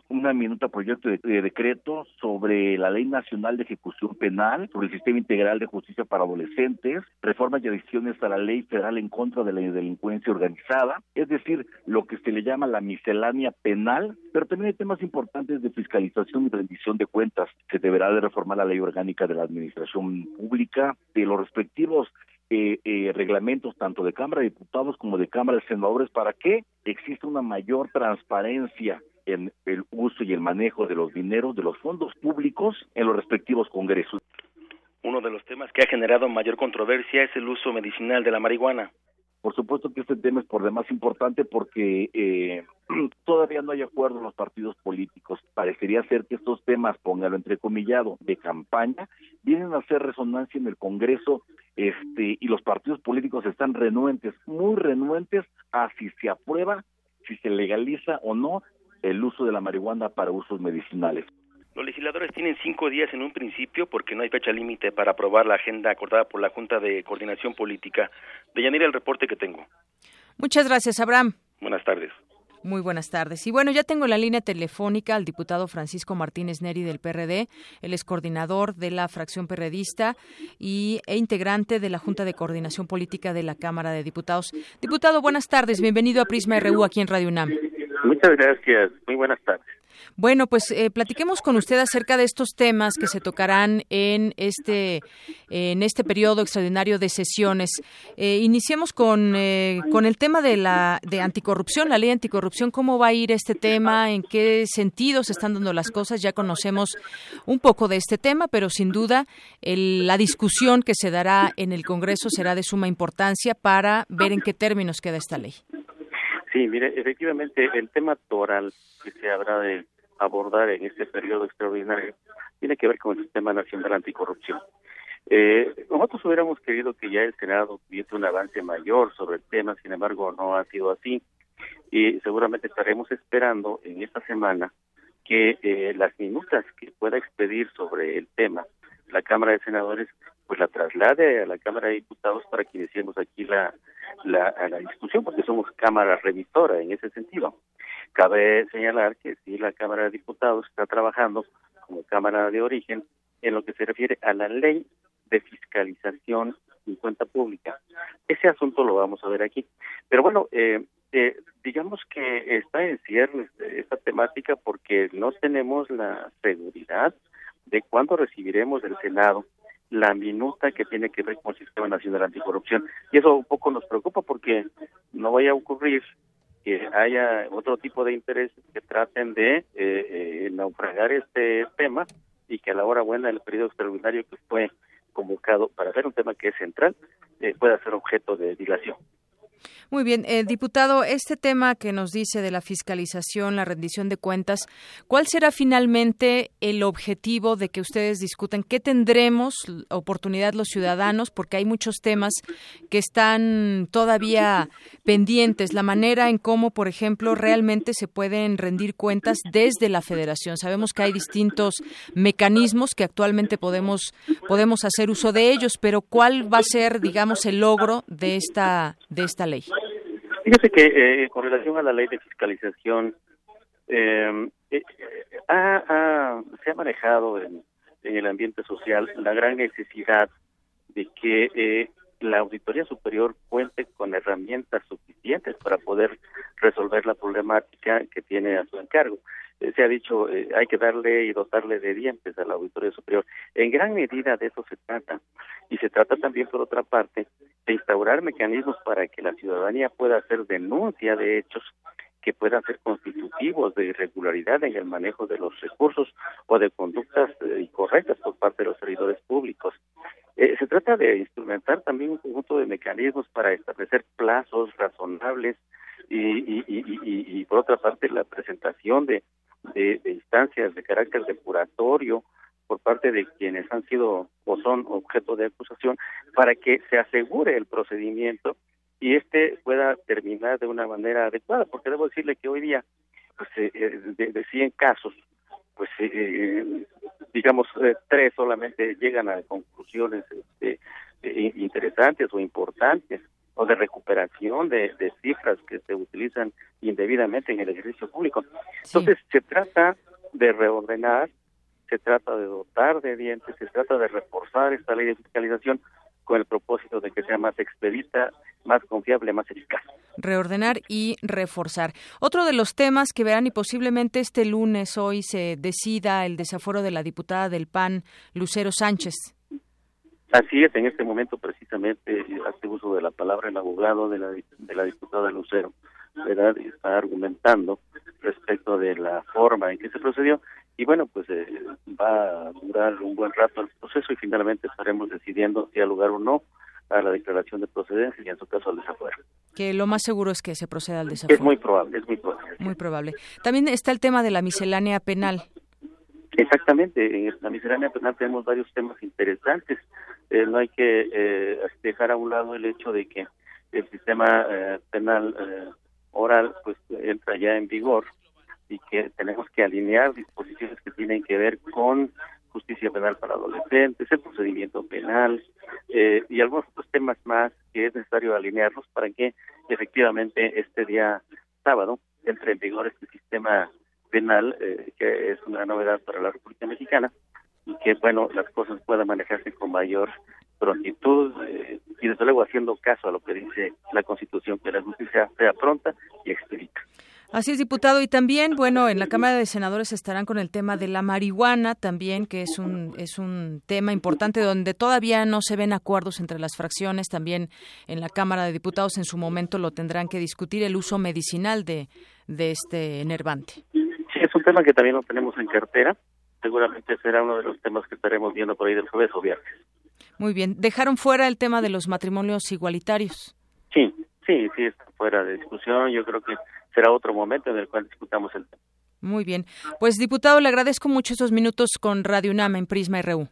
una minuta proyecto de, decreto sobre la Ley Nacional de Ejecución Penal, sobre el Sistema Integral de Justicia para Adolescentes, reformas y adiciones a la Ley Federal en contra de la delincuencia organizada, es decir, lo que se le llama la miscelánea penal, pero también hay temas importantes de fiscalización y rendición de cuentas. Se deberá de reformar la Ley Orgánica de la Administración Pública, de los respectivos eh, eh, reglamentos tanto de Cámara de Diputados como de Cámara de Senadores para que exista una mayor transparencia en el uso y el manejo de los dineros de los fondos públicos en los respectivos congresos. Uno de los temas que ha generado mayor controversia es el uso medicinal de la marihuana. Por supuesto que este tema es por demás importante porque eh, todavía no hay acuerdo en los partidos políticos. Parecería ser que estos temas, póngalo entrecomillado, de campaña, vienen a hacer resonancia en el Congreso este, y los partidos políticos están renuentes, muy renuentes a si se aprueba, si se legaliza o no el uso de la marihuana para usos medicinales. Los legisladores tienen cinco días en un principio porque no hay fecha límite para aprobar la agenda acordada por la Junta de Coordinación Política. De Yanira, el reporte que tengo. Muchas gracias, Abraham. Buenas tardes. Muy buenas tardes. Y bueno, ya tengo la línea telefónica al diputado Francisco Martínez Neri del PRD. Él es coordinador de la fracción perredista y, e integrante de la Junta de Coordinación Política de la Cámara de Diputados. Diputado, buenas tardes. Bienvenido a Prisma RU aquí en Radio UNAM. Muchas gracias. Muy buenas tardes. Bueno, pues eh, platiquemos con usted acerca de estos temas que se tocarán en este en este periodo extraordinario de sesiones. Eh, iniciemos con, eh, con el tema de la de anticorrupción, la ley anticorrupción. ¿Cómo va a ir este tema? ¿En qué sentido se están dando las cosas? Ya conocemos un poco de este tema, pero sin duda la discusión que se dará en el Congreso será de suma importancia para ver en qué términos queda esta ley. Sí, mire, efectivamente el tema toral que se habrá de abordar en este periodo extraordinario tiene que ver con el Sistema Nacional Anticorrupción. Eh, nosotros hubiéramos querido que ya el Senado tuviese un avance mayor sobre el tema, sin embargo no ha sido así y seguramente estaremos esperando en esta semana que eh, las minutas que pueda expedir sobre el tema la Cámara de Senadores pues la traslade a la Cámara de Diputados para que iniciemos aquí la, la, la discusión, porque somos Cámara revisora en ese sentido. Cabe señalar que si la Cámara de Diputados está trabajando como Cámara de origen en lo que se refiere a la ley de fiscalización y cuenta pública. Ese asunto lo vamos a ver aquí. Pero bueno, eh, eh, digamos que está en cierre esta temática porque no tenemos la seguridad de cuándo recibiremos del Senado la minuta que tiene que ver con el Sistema Nacional Anticorrupción. Y eso un poco nos preocupa porque no vaya a ocurrir que haya otro tipo de intereses que traten de eh, eh, naufragar este tema y que a la hora buena del periodo extraordinario que fue convocado para ver un tema que es central eh, pueda ser objeto de dilación. Muy bien, eh, diputado, este tema que nos dice de la fiscalización, la rendición de cuentas, ¿cuál será finalmente el objetivo de que ustedes discutan? ¿Qué tendremos oportunidad los ciudadanos? Porque hay muchos temas que están todavía pendientes. La manera en cómo, por ejemplo, realmente se pueden rendir cuentas desde la Federación. Sabemos que hay distintos mecanismos que actualmente podemos podemos hacer uso de ellos, pero ¿cuál va a ser, digamos, el logro de esta de esta ley? Fíjese que eh, con relación a la ley de fiscalización eh, eh, se ha manejado en, el ambiente social la gran necesidad de que eh, la Auditoría Superior cuente con herramientas suficientes para poder resolver la problemática que tiene a su encargo. Eh, se ha dicho, eh, hay que darle y dotarle de dientes a la Auditoría Superior. En gran medida de eso se trata. Y se trata también, por otra parte, de instaurar mecanismos para que la ciudadanía pueda hacer denuncia de hechos que puedan ser constitutivos de irregularidad en el manejo de los recursos o de conductas eh, incorrectas por parte de los servidores públicos. Eh, se trata de instrumentar también un conjunto de mecanismos para establecer plazos razonables y, y, por otra parte la presentación de, de, instancias de carácter depuratorio por parte de quienes han sido o son objeto de acusación para que se asegure el procedimiento y este pueda terminar de una manera adecuada, porque debo decirle que hoy día, pues, eh, eh, de, de 100 casos, pues, eh, digamos, tres solamente llegan a conclusiones este, interesantes o importantes, o de recuperación de, cifras que se utilizan indebidamente en el ejercicio público. Entonces, se trata de reordenar, se trata de dotar de dientes, se trata de reforzar esta ley de fiscalización con el propósito de que sea más expedita, más confiable, más eficaz. Reordenar y reforzar. Otro de los temas que verán y posiblemente este lunes hoy se decida el desaforo de la diputada del PAN, Lucero Sánchez. Así es, en este momento precisamente hace uso de la palabra el abogado de la, de la diputada Lucero, ¿verdad? Está argumentando respecto de la forma en que se procedió y bueno, pues eh, va a durar un buen rato el proceso y finalmente estaremos decidiendo si ha lugar o no a la declaración de procedencia y en su caso al desafuero. Que lo más seguro es que se proceda al desafuero. Es muy probable, es muy probable. Muy probable. También está el tema de la miscelánea penal. Exactamente, en la miscelánea penal tenemos varios temas interesantes. Eh, no hay que eh, dejar a un lado el hecho de que el sistema penal oral pues entra ya en vigor y que tenemos que alinear disposiciones que tienen que ver con justicia penal para adolescentes, el procedimiento penal eh, y algunos otros temas más que es necesario alinearlos para que efectivamente este día sábado entre en vigor este sistema penal eh, que es una novedad para la República Mexicana y que bueno las cosas puedan manejarse con mayor prontitud eh, y desde luego haciendo caso a lo que dice la Constitución que la justicia sea pronta y expedita. Así es, diputado. Y también, bueno, en la Cámara de Senadores estarán con el tema de la marihuana también, que es un, es un tema importante donde todavía no se ven acuerdos entre las fracciones. También en la Cámara de Diputados en su momento lo tendrán que discutir el uso medicinal de, de este enervante. Sí, es un tema que también lo tenemos en cartera. Seguramente será uno de los temas que estaremos viendo por ahí del jueves o viernes. Muy bien. ¿Dejaron fuera el tema de los matrimonios igualitarios? Sí, sí, sí, está fuera de discusión. Yo creo que será otro momento en el cual discutamos el tema. Muy bien. Pues, diputado, le agradezco mucho estos minutos con Radio UNAM en Prisma RU.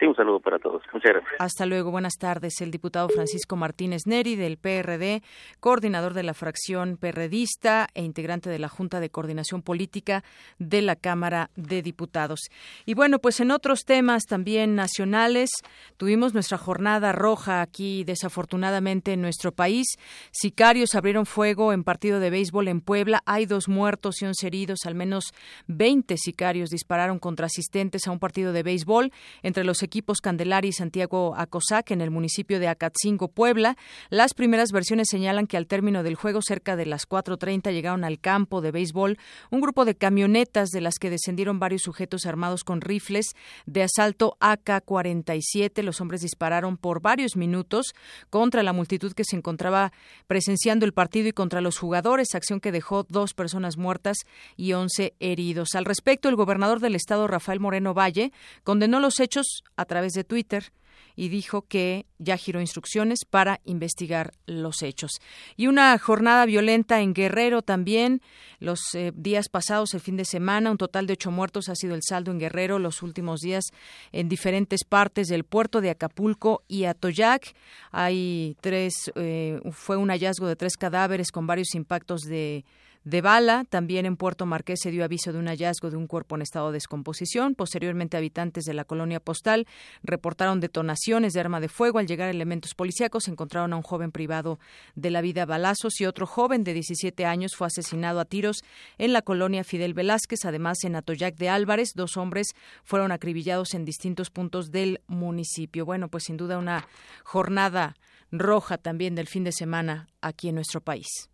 Sí, un saludo para todos. Muchas gracias. Hasta luego. Buenas tardes. El diputado Francisco Martínez Neri del PRD, coordinador de la fracción perredista e integrante de la Junta de Coordinación Política de la Cámara de Diputados. Y bueno, pues en otros temas también nacionales, tuvimos nuestra jornada roja aquí, desafortunadamente, en nuestro país. Sicarios abrieron fuego en partido de béisbol en Puebla. Hay dos muertos y once heridos. Al menos 20 sicarios dispararon contra asistentes a un partido de béisbol entre los equipos Candelari y Santiago Acosac en el municipio de Acatzingo, Puebla. Las primeras versiones señalan que al término del juego, cerca de las 4.30, llegaron al campo de béisbol un grupo de camionetas de las que descendieron varios sujetos armados con rifles de asalto AK-47. Los hombres dispararon por varios minutos contra la multitud que se encontraba presenciando el partido y contra los jugadores, acción que dejó dos personas muertas y once heridos. Al respecto, el gobernador del estado, Rafael Moreno Valle, condenó los hechos a través de Twitter y dijo que ya giró instrucciones para investigar los hechos. Y una jornada violenta en Guerrero también. Los eh, días pasados, el fin de semana, un total de ocho muertos ha sido el saldo en Guerrero los últimos días en diferentes partes del puerto de Acapulco y Atoyac. Hay tres, eh, fue un hallazgo de tres cadáveres con varios impactos de de bala. También en Puerto Marqués se dio aviso de un hallazgo de un cuerpo en estado de descomposición. Posteriormente, habitantes de la colonia postal reportaron detonaciones de arma de fuego. Al llegar elementos policíacos, encontraron a un joven privado de la vida a balazos y otro joven de 17 años fue asesinado a tiros en la colonia Fidel Velázquez. Además, en Atoyac de Álvarez, dos hombres fueron acribillados en distintos puntos del municipio. Bueno, pues sin duda una jornada roja también del fin de semana aquí en nuestro país.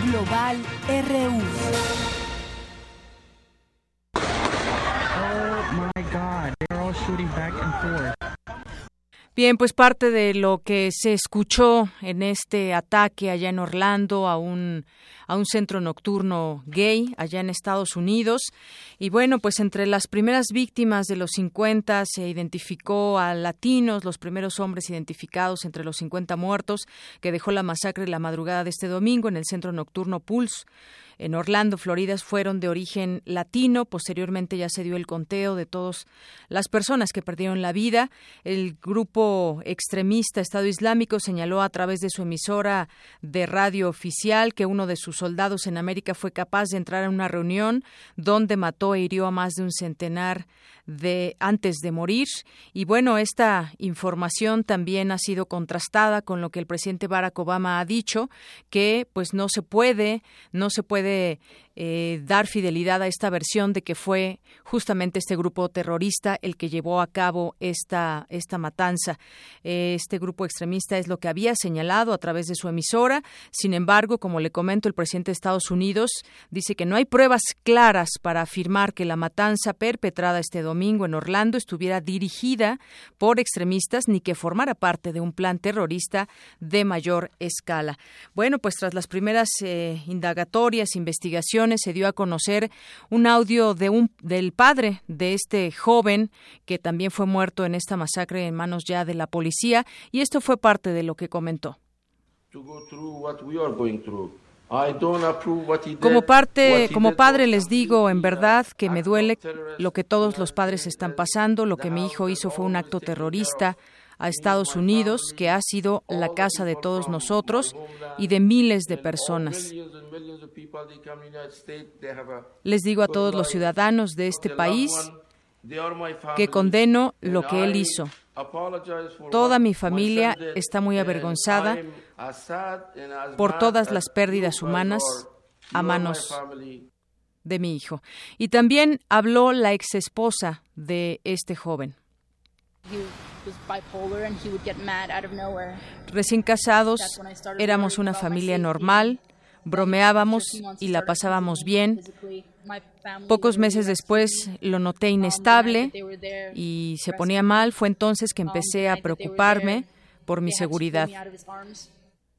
Global RU. Oh my God, they're all shooting back and forth. Bien, pues parte de lo que se escuchó en este ataque allá en Orlando a un, a un centro nocturno gay allá en Estados Unidos. Y bueno, pues entre las primeras víctimas de los 50 se identificó a latinos, los primeros hombres identificados entre los 50 muertos que dejó la masacre la madrugada de este domingo en el centro nocturno Pulse en Orlando, Florida, fueron de origen latino. Posteriormente ya se dio el conteo de todas las personas que perdieron la vida. El grupo extremista Estado Islámico señaló a través de su emisora de radio oficial que uno de sus soldados en América fue capaz de entrar a una reunión donde mató e hirió a más de un centenar de antes de morir y bueno esta información también ha sido contrastada con lo que el presidente Barack Obama ha dicho que pues no se puede no se puede で、eh, dar fidelidad a esta versión de que fue justamente este grupo terrorista el que llevó a cabo esta, esta matanza. este grupo extremista es lo que había señalado a través de su emisora. Sin embargo, como le comento, el presidente de Estados Unidos dice que no hay pruebas claras para afirmar que la matanza perpetrada este domingo en Orlando estuviera dirigida por extremistas ni que formara parte de un plan terrorista de mayor escala. Bueno, pues tras las primeras eh, indagatorias, investigaciones, se dio a conocer un audio de un, del padre de este joven que también fue muerto en esta masacre en manos ya de la policía y esto fue parte de lo que comentó. Como parte, como padre les digo en verdad que me duele lo que todos los padres están pasando, lo que mi hijo hizo fue un acto terrorista a Estados Unidos, que ha sido la casa de todos nosotros y de miles de personas. Les digo a todos los ciudadanos de este país que condeno lo que él hizo. Toda mi familia está muy avergonzada por todas las pérdidas humanas a manos de mi hijo. Y también habló la ex esposa de este joven. Recién casados, éramos una familia normal, bromeábamos y la pasábamos bien. Pocos meses después lo noté inestable y se ponía mal. Fue entonces que empecé a preocuparme por mi seguridad.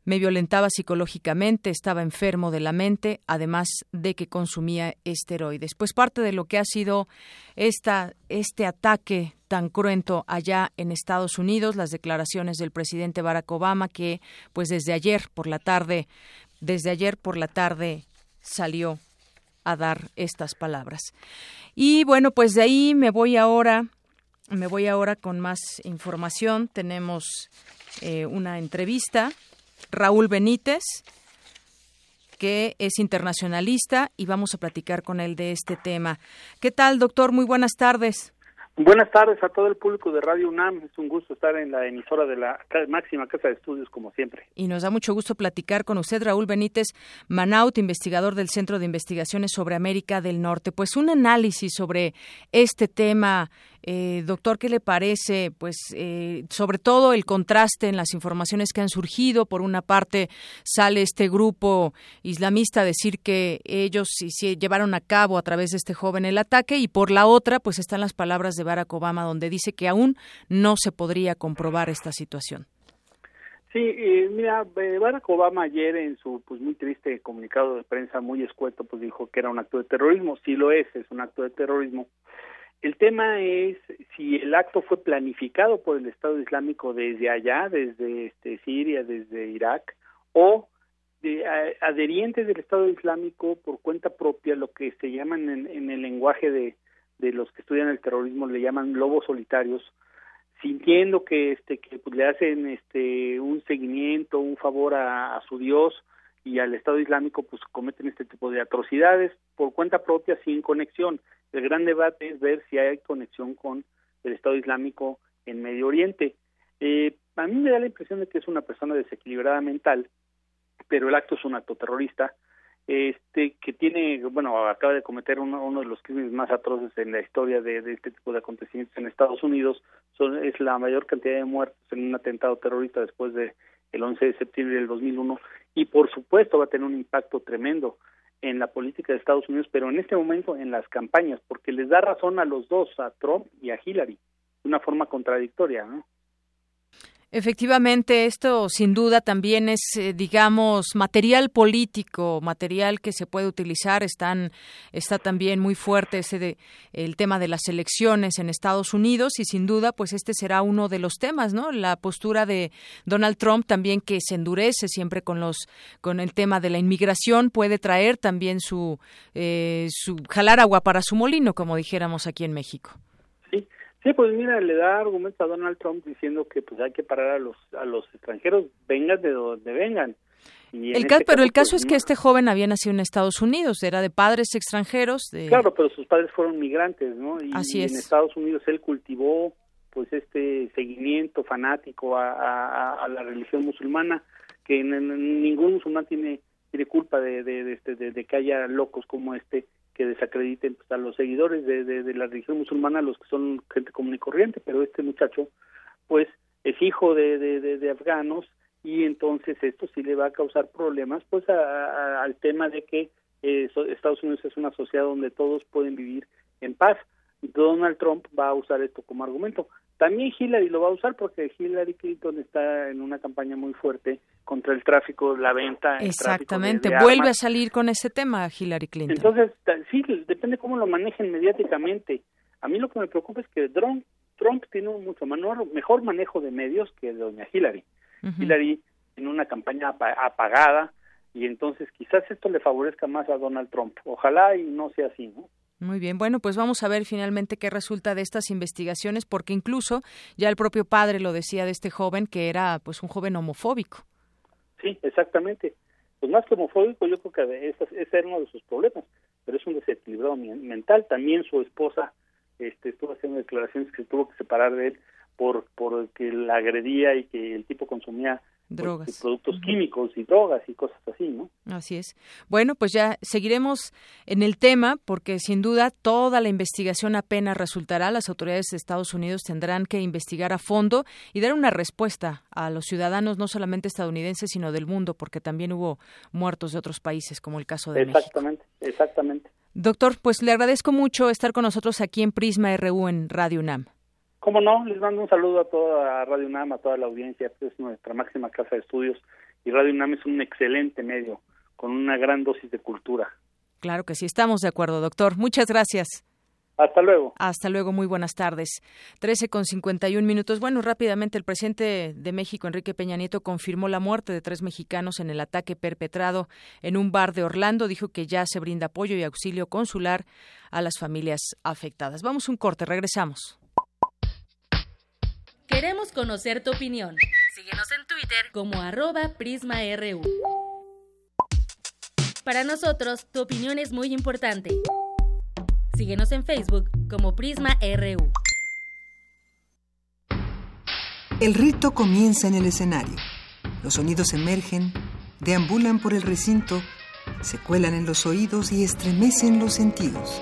Me violentaba psicológicamente, estaba enfermo de la mente, además de que consumía esteroides. Pues parte de lo que ha sido esta, este ataque tan cruento allá en Estados Unidos, las declaraciones del presidente Barack Obama, que pues desde ayer por la tarde, desde ayer por la tarde salió a dar estas palabras. Y bueno, pues de ahí me voy ahora, me voy ahora con más información. Tenemos eh, una entrevista Raúl Benítez, que es internacionalista, y vamos a platicar con él de este tema. ¿Qué tal, doctor? Muy buenas tardes. Buenas tardes a todo el público de Radio UNAM. Es un gusto estar en la emisora de la máxima casa de estudios, como siempre. Y nos da mucho gusto platicar con usted, Raúl Benítez Manaut, investigador del Centro de Investigaciones sobre América del Norte. Pues un análisis sobre este tema eh, doctor, ¿qué le parece? Pues eh, sobre todo el contraste en las informaciones que han surgido. Por una parte sale este grupo islamista a decir que ellos llevaron a cabo a través de este joven el ataque y por la otra pues están las palabras de Barack Obama donde dice que aún no se podría comprobar esta situación. Sí, eh, mira, Barack Obama ayer en su pues muy triste comunicado de prensa muy escueto pues dijo que era un acto de terrorismo, sí lo es, es un acto de terrorismo, el tema es si el acto fue planificado por el Estado Islámico desde allá, desde este, Siria, desde Irak, o de adherientes del Estado Islámico por cuenta propia, lo que se llaman en, el lenguaje de, los que estudian el terrorismo, le llaman lobos solitarios, sintiendo que este que pues, le hacen este un seguimiento, un favor a, a su Dios y al Estado Islámico, pues cometen este tipo de atrocidades por cuenta propia sin conexión. El gran debate es ver si hay conexión con el Estado Islámico en Medio Oriente. Eh, a mí me da la impresión de que es una persona desequilibrada mental, pero el acto es un acto terrorista, este que tiene, bueno, acaba de cometer uno, uno de los crímenes más atroces en la historia de, de, este tipo de acontecimientos en Estados Unidos, son, es la mayor cantidad de muertos en un atentado terrorista después de el 11 de septiembre del 2001 y por supuesto va a tener un impacto tremendo en la política de Estados Unidos, pero en este momento en las campañas, porque les da razón a los dos, a Trump y a Hillary, de una forma contradictoria, ¿no? Efectivamente, esto sin duda también es, eh, digamos, material político, material que se puede utilizar. Están, está también muy fuerte ese de, el tema de las elecciones en Estados Unidos y sin duda, pues este será uno de los temas, ¿no? La postura de Donald Trump también que se endurece siempre con los, con el tema de la inmigración puede traer también su, eh, su jalar agua para su molino, como dijéramos aquí en México. Sí, pues mira, le da argumentos a Donald Trump diciendo que pues hay que parar a los a los extranjeros, vengan de donde vengan. Y el este pero el caso pues, es que este joven había nacido en Estados Unidos, era de padres extranjeros. De... Claro, pero sus padres fueron migrantes, ¿no? Y, Así es. en Estados Unidos él cultivó pues este seguimiento fanático a, a, la religión musulmana, que ningún musulmán tiene tiene culpa de, de, de, este, de, que haya locos como este que desacrediten pues, a los seguidores de, de, la religión musulmana, los que son gente común y corriente, pero este muchacho, pues, es hijo de, de, afganos y entonces esto sí le va a causar problemas, pues, al tema de que eh, Estados Unidos es una sociedad donde todos pueden vivir en paz. Donald Trump va a usar esto como argumento. También Hillary lo va a usar porque Hillary Clinton está en una campaña muy fuerte contra el tráfico, la venta. Exactamente, vuelve a salir con ese tema Hillary Clinton. Entonces, sí, depende cómo lo manejen mediáticamente. A mí lo que me preocupa es que Trump, Trump tiene un mucho mejor manejo de medios que doña Hillary. Hillary en una campaña apagada y entonces quizás esto le favorezca más a Donald Trump. Ojalá y no sea así, ¿no? Muy bien, bueno, pues vamos a ver finalmente qué resulta de estas investigaciones, porque incluso ya el propio padre lo decía de este joven que era pues un joven homofóbico. Sí, exactamente. Pues más que homofóbico, yo creo que ese, era uno de sus problemas, pero es un desequilibrado mental. También su esposa este, estuvo haciendo declaraciones que se tuvo que separar de él por, por que la agredía y que el tipo consumía pues, drogas. productos químicos y drogas y cosas así, ¿no? Así es. Bueno, pues ya seguiremos en el tema porque sin duda toda la investigación apenas resultará. Las autoridades de Estados Unidos tendrán que investigar a fondo y dar una respuesta a los ciudadanos no solamente estadounidenses sino del mundo porque también hubo muertos de otros países como el caso de exactamente, México. Exactamente, exactamente. Doctor, pues le agradezco mucho estar con nosotros aquí en Prisma RU en Radio UNAM. Cómo no, les mando un saludo a toda Radio UNAM, a toda la audiencia, es nuestra máxima casa de estudios y Radio UNAM es un excelente medio con una gran dosis de cultura. Claro que sí, estamos de acuerdo, doctor. Muchas gracias. Hasta luego. Hasta luego, muy buenas tardes. Trece con cincuenta y un minutos. Bueno, rápidamente, el presidente de México, Enrique Peña Nieto, confirmó la muerte de tres mexicanos en el ataque perpetrado en un bar de Orlando. Dijo que ya se brinda apoyo y auxilio consular a las familias afectadas. Vamos un corte, regresamos. Queremos conocer tu opinión. Síguenos en Twitter como arroba PrismaRU. Para nosotros, tu opinión es muy importante. Síguenos en Facebook como PrismaRU. El rito comienza en el escenario. Los sonidos emergen, deambulan por el recinto, se cuelan en los oídos y estremecen los sentidos.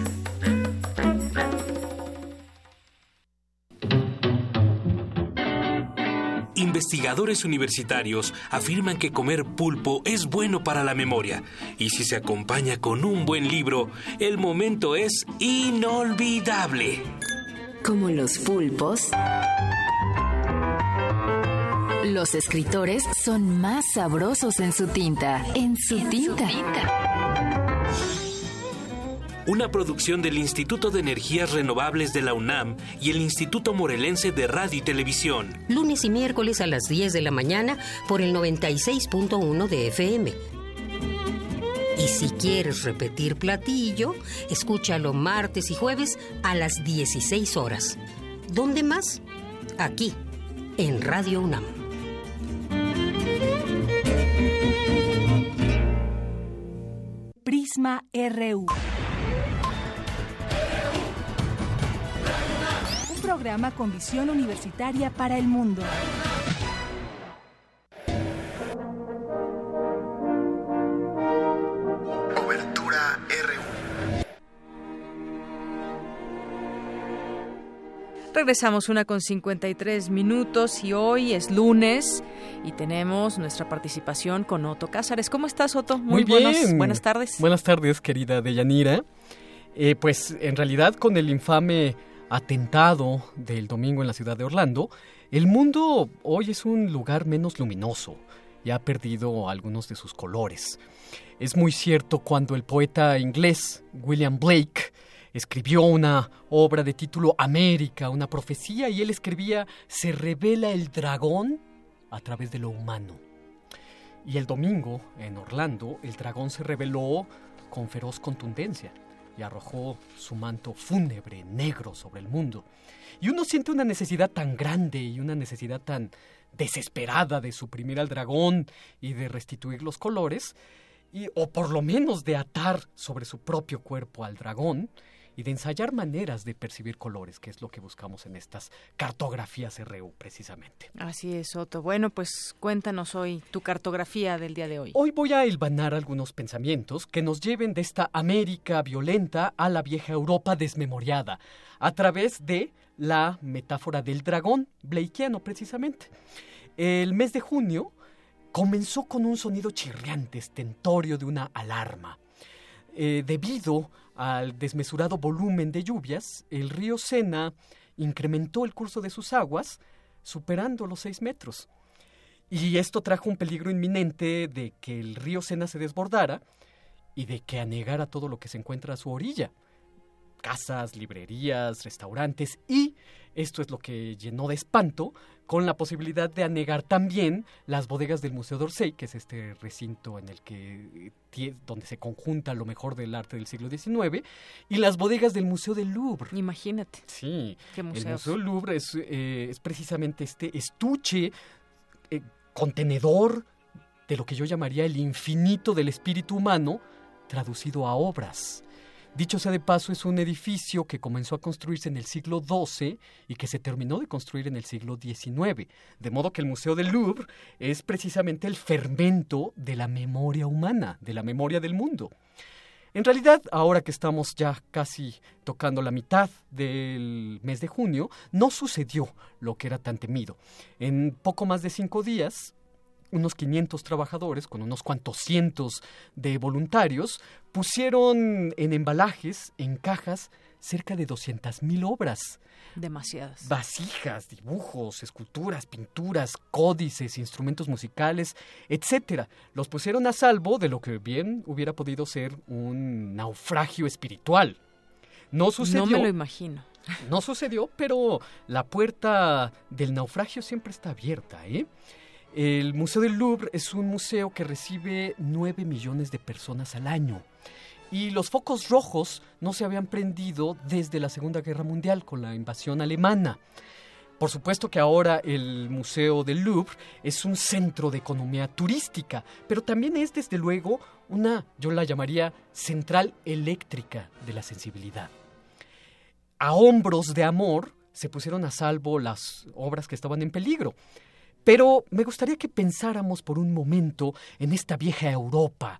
Investigadores universitarios afirman que comer pulpo es bueno para la memoria y si se acompaña con un buen libro, el momento es inolvidable. Como los pulpos. Los escritores son más sabrosos en su tinta. En su, tinta. Una producción del Instituto de Energías Renovables de la UNAM y el Instituto Morelense de Radio y Televisión. Lunes y miércoles a las 10 de la mañana por el 96.1 de FM. Y si quieres repetir platillo, escúchalo martes y jueves a las 16 horas. ¿Dónde más? Aquí, en Radio UNAM. Prisma RU. Programa con visión universitaria para el mundo. Cobertura RU. Regresamos una con 53 minutos y hoy es lunes y tenemos nuestra participación con Otto Cázares. ¿Cómo estás, Otto? Muy, buenos- bien. buenas tardes. Buenas tardes, querida Deyanira. Eh, pues en realidad con el infame atentado del domingo en la ciudad de Orlando, el mundo hoy es un lugar menos luminoso y ha perdido algunos de sus colores. Es muy cierto cuando el poeta inglés William Blake escribió una obra de título América, una profecía, y él escribía Se revela el dragón a través de lo humano. Y el domingo, en Orlando, el dragón se reveló con feroz contundencia arrojó su manto fúnebre negro sobre el mundo. Y uno siente una necesidad tan grande y una necesidad tan desesperada de suprimir al dragón y de restituir los colores, y, o por lo menos de atar sobre su propio cuerpo al dragón y de ensayar maneras de percibir colores, que es lo que buscamos en estas cartografías RU precisamente. Así es, Otto. Bueno, pues cuéntanos hoy tu cartografía del día de hoy. Hoy voy a hilvanar algunos pensamientos que nos lleven de esta América violenta a la vieja Europa desmemoriada, a través de la metáfora del dragón Blakeano precisamente. El mes de junio comenzó con un sonido chirriante, estentorio de una alarma. Eh, debido al desmesurado volumen de lluvias, el río Sena incrementó el curso de sus aguas, superando los seis metros. Y esto trajo un peligro inminente de que el río Sena se desbordara y de que anegara todo lo que se encuentra a su orilla. Casas, librerías, restaurantes y, esto es lo que llenó de espanto, con la posibilidad de anegar también las bodegas del Museo d'Orsay, que es este recinto en el que tie- donde se conjunta lo mejor del arte del siglo XIX, y las bodegas del Museo del Louvre. Imagínate. Sí, Qué el museos. Museo del Louvre es, eh, es precisamente este estuche, eh, contenedor de lo que yo llamaría el infinito del espíritu humano, traducido a obras. Dicho sea de paso, es un edificio que comenzó a construirse en el siglo XII y que se terminó de construir en el siglo XIX. De modo que el Museo del Louvre es precisamente el fermento de la memoria humana, de la memoria del mundo. En realidad, ahora que estamos ya casi tocando la mitad del mes de junio, no sucedió lo que era tan temido. En poco más de cinco días, unos 500 trabajadores, con unos cuantos cientos de voluntarios, pusieron en embalajes, en cajas, cerca de 200.000 obras. Demasiadas. Vasijas, dibujos, esculturas, pinturas, códices, instrumentos musicales, etcétera. Los pusieron a salvo de lo que bien hubiera podido ser un naufragio espiritual. No sucedió. No me lo imagino. No sucedió, pero la puerta del naufragio siempre está abierta, ¿eh? El Museo del Louvre es un museo que recibe 9 millones de personas al año. Y los focos rojos no se habían prendido desde la Segunda Guerra Mundial con la invasión alemana. Por supuesto que ahora el Museo del Louvre es un centro de economía turística, pero también es desde luego una, yo la llamaría, central eléctrica de la sensibilidad a hombros de amor se pusieron a salvo las obras que estaban en peligro. Pero me gustaría que pensáramos por un momento en esta vieja Europa,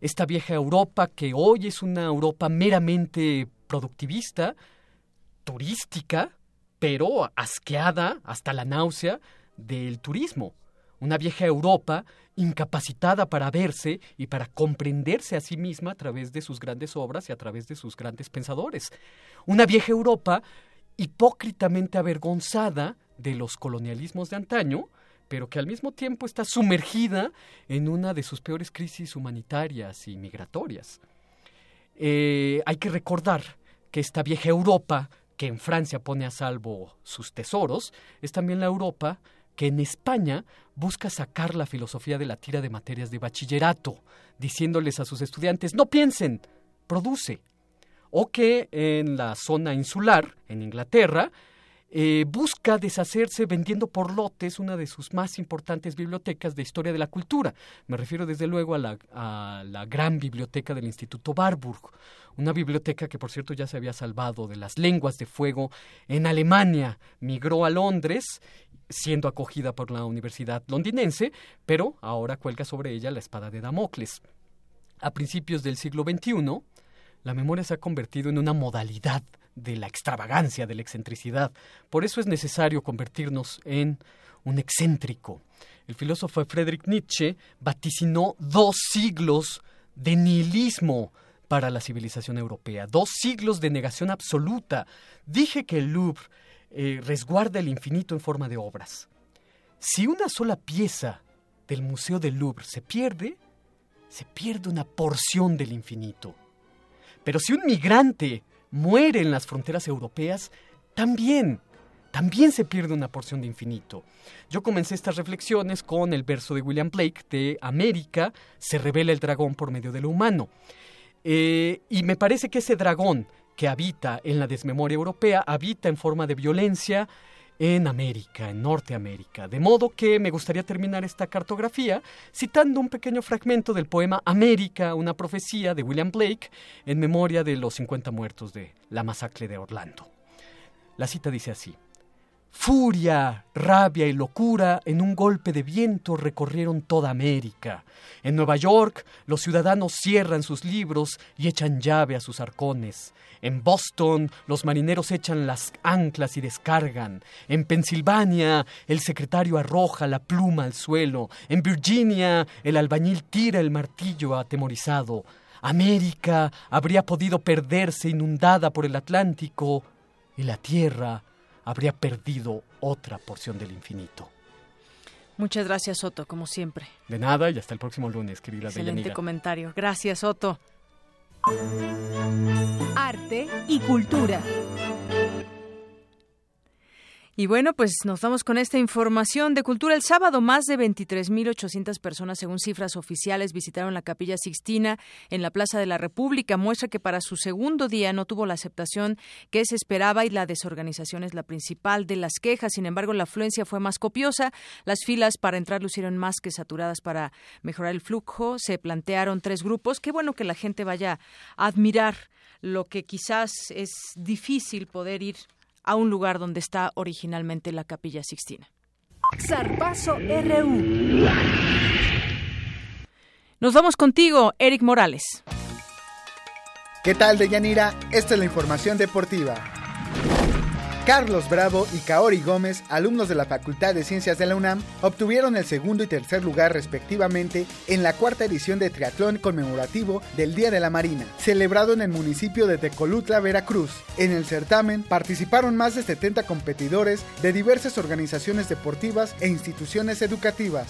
esta vieja Europa que hoy es una Europa meramente productivista, turística, pero asqueada hasta la náusea del turismo. Una vieja Europa incapacitada para verse y para comprenderse a sí misma a través de sus grandes obras y a través de sus grandes pensadores. Una vieja Europa hipócritamente avergonzada de los colonialismos de antaño, pero que al mismo tiempo está sumergida en una de sus peores crisis humanitarias y migratorias. Eh, hay que recordar que esta vieja Europa, que en Francia pone a salvo sus tesoros, es también la Europa que en España busca sacar la filosofía de la tira de materias de bachillerato, diciéndoles a sus estudiantes, no piensen, produce. O que en la zona insular, en Inglaterra, eh, busca deshacerse vendiendo por lotes una de sus más importantes bibliotecas de historia de la cultura. Me refiero desde luego a la, a la gran biblioteca del Instituto Warburg, una biblioteca que por cierto ya se había salvado de las lenguas de fuego en Alemania, migró a Londres siendo acogida por la Universidad londinense, pero ahora cuelga sobre ella la espada de Damocles. A principios del siglo XXI, la memoria se ha convertido en una modalidad de la extravagancia, de la excentricidad. Por eso es necesario convertirnos en un excéntrico. El filósofo Friedrich Nietzsche vaticinó dos siglos de nihilismo para la civilización europea, dos siglos de negación absoluta. Dije que el Louvre eh, resguarda el infinito en forma de obras. Si una sola pieza del Museo del Louvre se pierde, se pierde una porción del infinito. Pero si un migrante muere en las fronteras europeas, también, también se pierde una porción de infinito. Yo comencé estas reflexiones con el verso de William Blake de América se revela el dragón por medio de lo humano. Eh, y me parece que ese dragón que habita en la desmemoria europea habita en forma de violencia en América, en Norteamérica. De modo que me gustaría terminar esta cartografía citando un pequeño fragmento del poema América, una profecía de William Blake en memoria de los 50 muertos de la masacre de Orlando. La cita dice así. Furia, rabia y locura en un golpe de viento recorrieron toda América. En Nueva York los ciudadanos cierran sus libros y echan llave a sus arcones. En Boston los marineros echan las anclas y descargan. En Pensilvania el secretario arroja la pluma al suelo. En Virginia el albañil tira el martillo atemorizado. América habría podido perderse inundada por el Atlántico y la tierra habría perdido otra porción del infinito. Muchas gracias, Soto, como siempre. De nada y hasta el próximo lunes, querida Excelente comentario. Gracias, Soto. Arte y cultura. Y bueno, pues nos vamos con esta información de cultura. El sábado, más de 23.800 personas, según cifras oficiales, visitaron la Capilla Sixtina en la Plaza de la República. Muestra que para su segundo día no tuvo la aceptación que se esperaba y la desorganización es la principal de las quejas. Sin embargo, la afluencia fue más copiosa. Las filas para entrar lucieron más que saturadas para mejorar el flujo. Se plantearon tres grupos. Qué bueno que la gente vaya a admirar lo que quizás es difícil poder ir a un lugar donde está originalmente la Capilla Sixtina. Zarpazo RU. Nos vamos contigo, Eric Morales. ¿Qué tal, Deyanira? Esta es la información deportiva. Carlos Bravo y Kaori Gómez, alumnos de la Facultad de Ciencias de la UNAM, obtuvieron el segundo y tercer lugar respectivamente en la cuarta edición de triatlón conmemorativo del Día de la Marina, celebrado en el municipio de Tecolutla, Veracruz. En el certamen participaron más de 70 competidores de diversas organizaciones deportivas e instituciones educativas.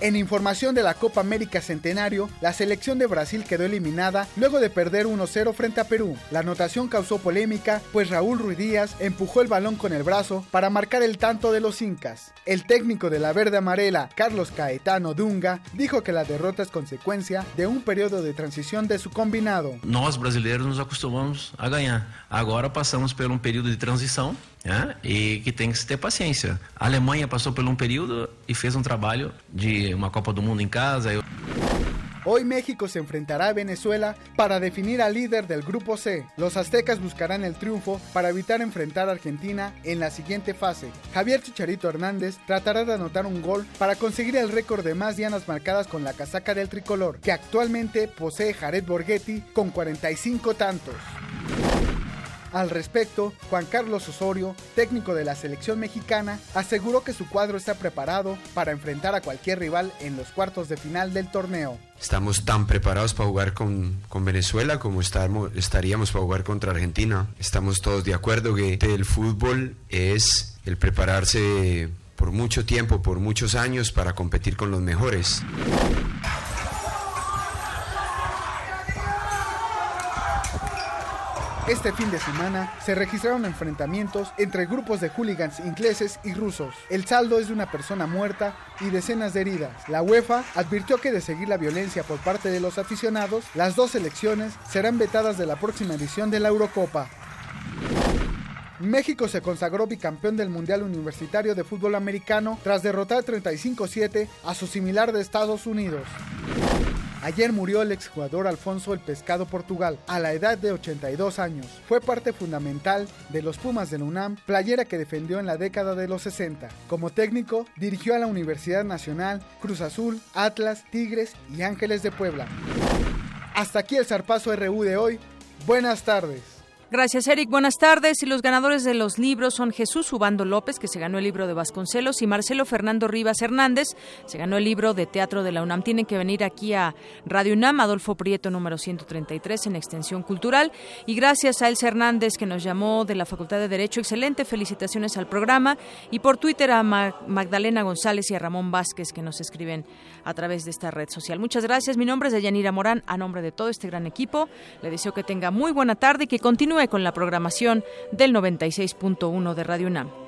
En información de la Copa América Centenario, la selección de Brasil quedó eliminada luego de perder 1-0 frente a Perú. La anotación causó polémica, pues Raúl Ruiz Díaz empujó el balón con el brazo para marcar el tanto de los incas. El técnico de la verde amarela, Carlos Caetano Dunga, dijo que la derrota es consecuencia de un periodo de transición de su combinado. Nós brasileiros nos acostumamos a ganhar. Agora passamos por um período de transição né? e que tem que se ter paciência. A Alemanha passou por um período e fez um trabalho de uma Copa do Mundo em casa. Hoy México se enfrentará a Venezuela para definir al líder del Grupo C. Los aztecas buscarán el triunfo para evitar enfrentar a Argentina en la siguiente fase. Javier Chicharito Hernández tratará de anotar un gol para conseguir el récord de más dianas marcadas con la casaca del tricolor, que actualmente posee Jared Borghetti con 45 tantos. Al respecto, Juan Carlos Osorio, técnico de la selección mexicana, aseguró que su cuadro está preparado para enfrentar a cualquier rival en los cuartos de final del torneo. Estamos tan preparados para jugar con, con Venezuela como estaríamos para jugar contra Argentina. Estamos todos de acuerdo que el fútbol es el prepararse por mucho tiempo, por muchos años, para competir con los mejores. Este fin de semana se registraron enfrentamientos entre grupos de hooligans ingleses y rusos. El saldo es de una persona muerta y decenas de heridas. La UEFA advirtió que de seguir la violencia por parte de los aficionados, las dos selecciones serán vetadas de la próxima edición de la Eurocopa. México se consagró bicampeón del Mundial Universitario de Fútbol Americano tras derrotar 35-7 a su similar de Estados Unidos. Ayer murió el exjugador Alfonso El Pescado Portugal, a la edad de 82 años. Fue parte fundamental de los Pumas de la UNAM, playera que defendió en la década de los 60. Como técnico, dirigió a la Universidad Nacional, Cruz Azul, Atlas, Tigres y Ángeles de Puebla. Hasta aquí el zarpazo RU de hoy. Buenas tardes. Gracias, Eric. Buenas tardes. Y los ganadores de los libros son Jesús Ubando López, que se ganó el libro de Vasconcelos, y Marcelo Fernando Rivas Hernández, se ganó el libro de Teatro de la UNAM. Tienen que venir aquí a Radio UNAM, Adolfo Prieto, número 133, en Extensión Cultural. Y gracias a Elsa Hernández, que nos llamó de la Facultad de Derecho. Excelente. Felicitaciones al programa. Y por Twitter a Magdalena González y a Ramón Vázquez, que nos escriben a través de esta red social. Muchas gracias. Mi nombre es Deyanira Morán. A nombre de todo este gran equipo, le deseo que tenga muy buena tarde y que continúe con la programación del 96.1 de Radio UNAM.